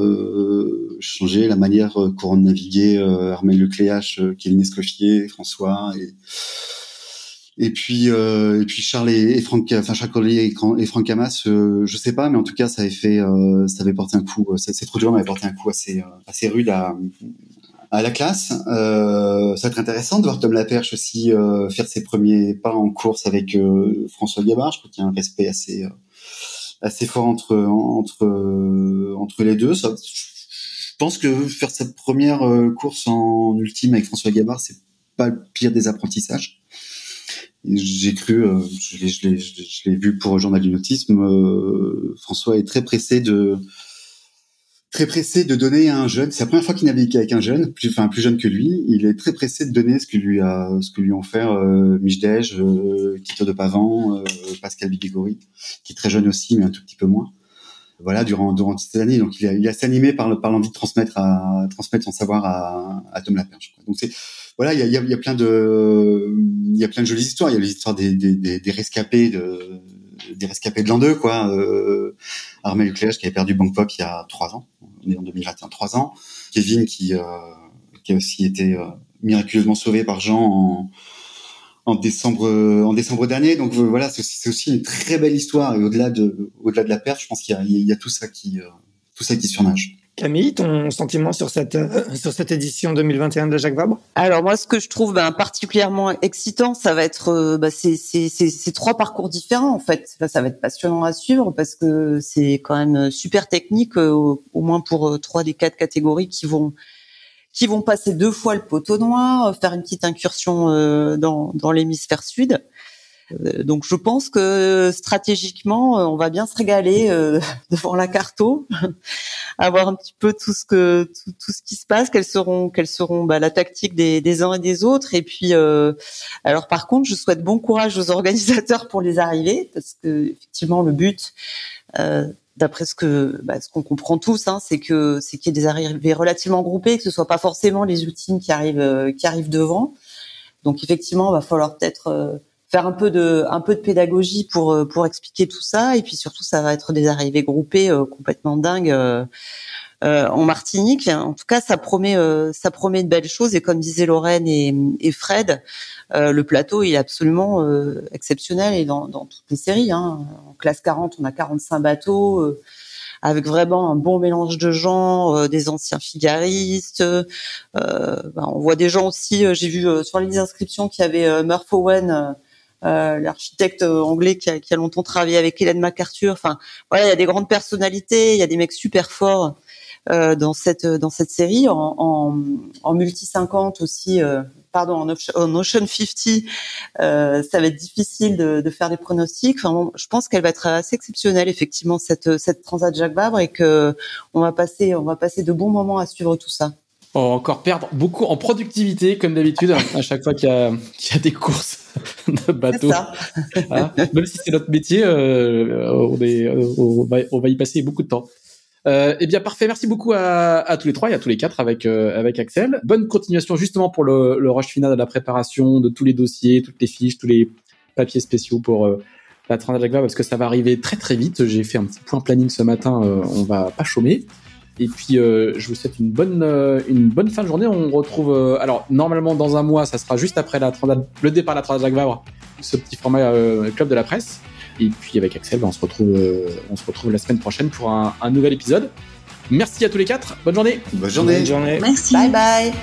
changer la manière courant de naviguer Armel Lecléache, Kevin Escoffier, François et et puis, euh, et puis Charles et, et Franck, enfin Charles Collier et, Franck Hamas, euh, je sais pas, mais en tout cas, ça avait fait, euh, ça avait porté un coup. Cette, route avait porté un coup assez, euh, assez rude à, à la classe. Euh, ça va être intéressant de voir Tom Laperche aussi euh, faire ses premiers pas en course avec euh, François Gabard. Je crois qu'il y a un respect assez assez fort entre entre entre les deux. Je pense que faire sa première course en ultime avec François Gabard, c'est pas le pire des apprentissages. J'ai cru, je l'ai vu pour journal du nautisme. François est très pressé de très pressé de donner à un jeune. C'est la première fois qu'il navigue avec un jeune, plus, enfin plus jeune que lui. Il est très pressé de donner ce que lui a, ce que lui ont fait euh, Michdej, euh, Tito de Pavan, euh, Pascal Bigigori, qui est très jeune aussi, mais un tout petit peu moins. Voilà, durant durant ces années, donc il a, il a s'animé par par l'envie de transmettre à transmettre son savoir à, à Tom Laperche. Donc c'est voilà, il y a, il y a plein de il y a plein de jolies histoires. Il y a l'histoire des, des, des, des rescapés de des rescapés de l'an 2, quoi. Euh, Armel qui avait perdu Bangkok il y a trois ans. On est en 2021, trois ans. Kevin qui, euh, qui a aussi été euh, miraculeusement sauvé par Jean en, en décembre en décembre dernier. Donc euh, voilà, c'est aussi une très belle histoire. Et au-delà de au-delà de la perte, je pense qu'il y, y a, tout ça qui tout ça qui surnage. Camille, ton sentiment sur cette euh, sur cette édition 2021 de Jacques Vabre? Alors moi, ce que je trouve ben, particulièrement excitant, ça va être euh, ben, ces, trois parcours différents en fait. Ça va être passionnant à suivre parce que c'est quand même super technique, euh, au, moins pour trois des quatre catégories qui vont qui vont passer deux fois le poteau noir, faire une petite incursion dans, dans l'hémisphère sud. Euh, donc je pense que stratégiquement, euh, on va bien se régaler euh, devant la carto, avoir un petit peu tout ce que tout, ce qui se passe, quelles seront quelles seront bah, la tactique des, des uns et des autres. Et puis, alors par contre, je souhaite bon courage aux organisateurs pour les arrivées, parce que effectivement le but. D'après ce que bah, ce qu'on comprend tous, hein, c'est que c'est qu'il y ait des arrivées relativement groupées, que ce soit pas forcément les ultimes qui arrivent qui arrivent devant. Donc effectivement, il va falloir peut-être faire un peu de un peu de pédagogie pour euh, pour expliquer tout ça et puis surtout ça va être des arrivées groupées euh, complètement dingues euh, en Martinique. En tout cas, ça promet ça promet de belles choses et comme disaient Lorraine et, et Fred, le plateau il est absolument exceptionnel et dans, dans toutes les séries. Hein. En classe 40, on a 45 bateaux avec vraiment un bon mélange de gens, des anciens figaristes. Euh, ben, on voit des gens aussi. J'ai vu sur les inscriptions qu'il y avait Murph Owen euh, l'architecte anglais qui a, qui a, longtemps travaillé avec Hélène MacArthur. Enfin, voilà, il y a des grandes personnalités, il y a des mecs super forts euh, dans cette dans cette série. En, en, en multi 50 aussi, euh, pardon, en, Ocean 50, euh, ça va être difficile de, de faire des pronostics. Enfin, je pense qu'elle va être assez exceptionnelle effectivement cette cette Transat Jacques Vabre et que on va passer on va passer de bons moments à suivre tout ça. On va encore perdre beaucoup en productivité, comme d'habitude, à chaque fois qu'il y, y, a des courses de bateaux. Hein Même si c'est notre métier, euh, on, est, on, va, on, va, y passer beaucoup de temps. Euh, eh bien, parfait. Merci beaucoup à, à, tous les trois et à tous les quatre avec euh, avec Axel. Bonne continuation justement pour le, le rush final de la préparation de tous les dossiers, toutes les fiches, tous les papiers spéciaux pour euh, la Transat parce que ça va arriver très très vite. J'ai fait un petit point planning ce matin. Euh, on va pas chômer. Et puis, euh, je vous souhaite une bonne, euh, une bonne fin de journée. On retrouve, euh, alors normalement dans un mois, ça sera juste après la le départ de la Transat Vabre, ce petit format club de la presse. Et puis avec Axel, ben, on se retrouve, on se retrouve la semaine prochaine pour un, un, nouvel épisode. Merci à tous les quatre. Bonne journée. Bonne journée. Bonne journée. Merci. Bye bye.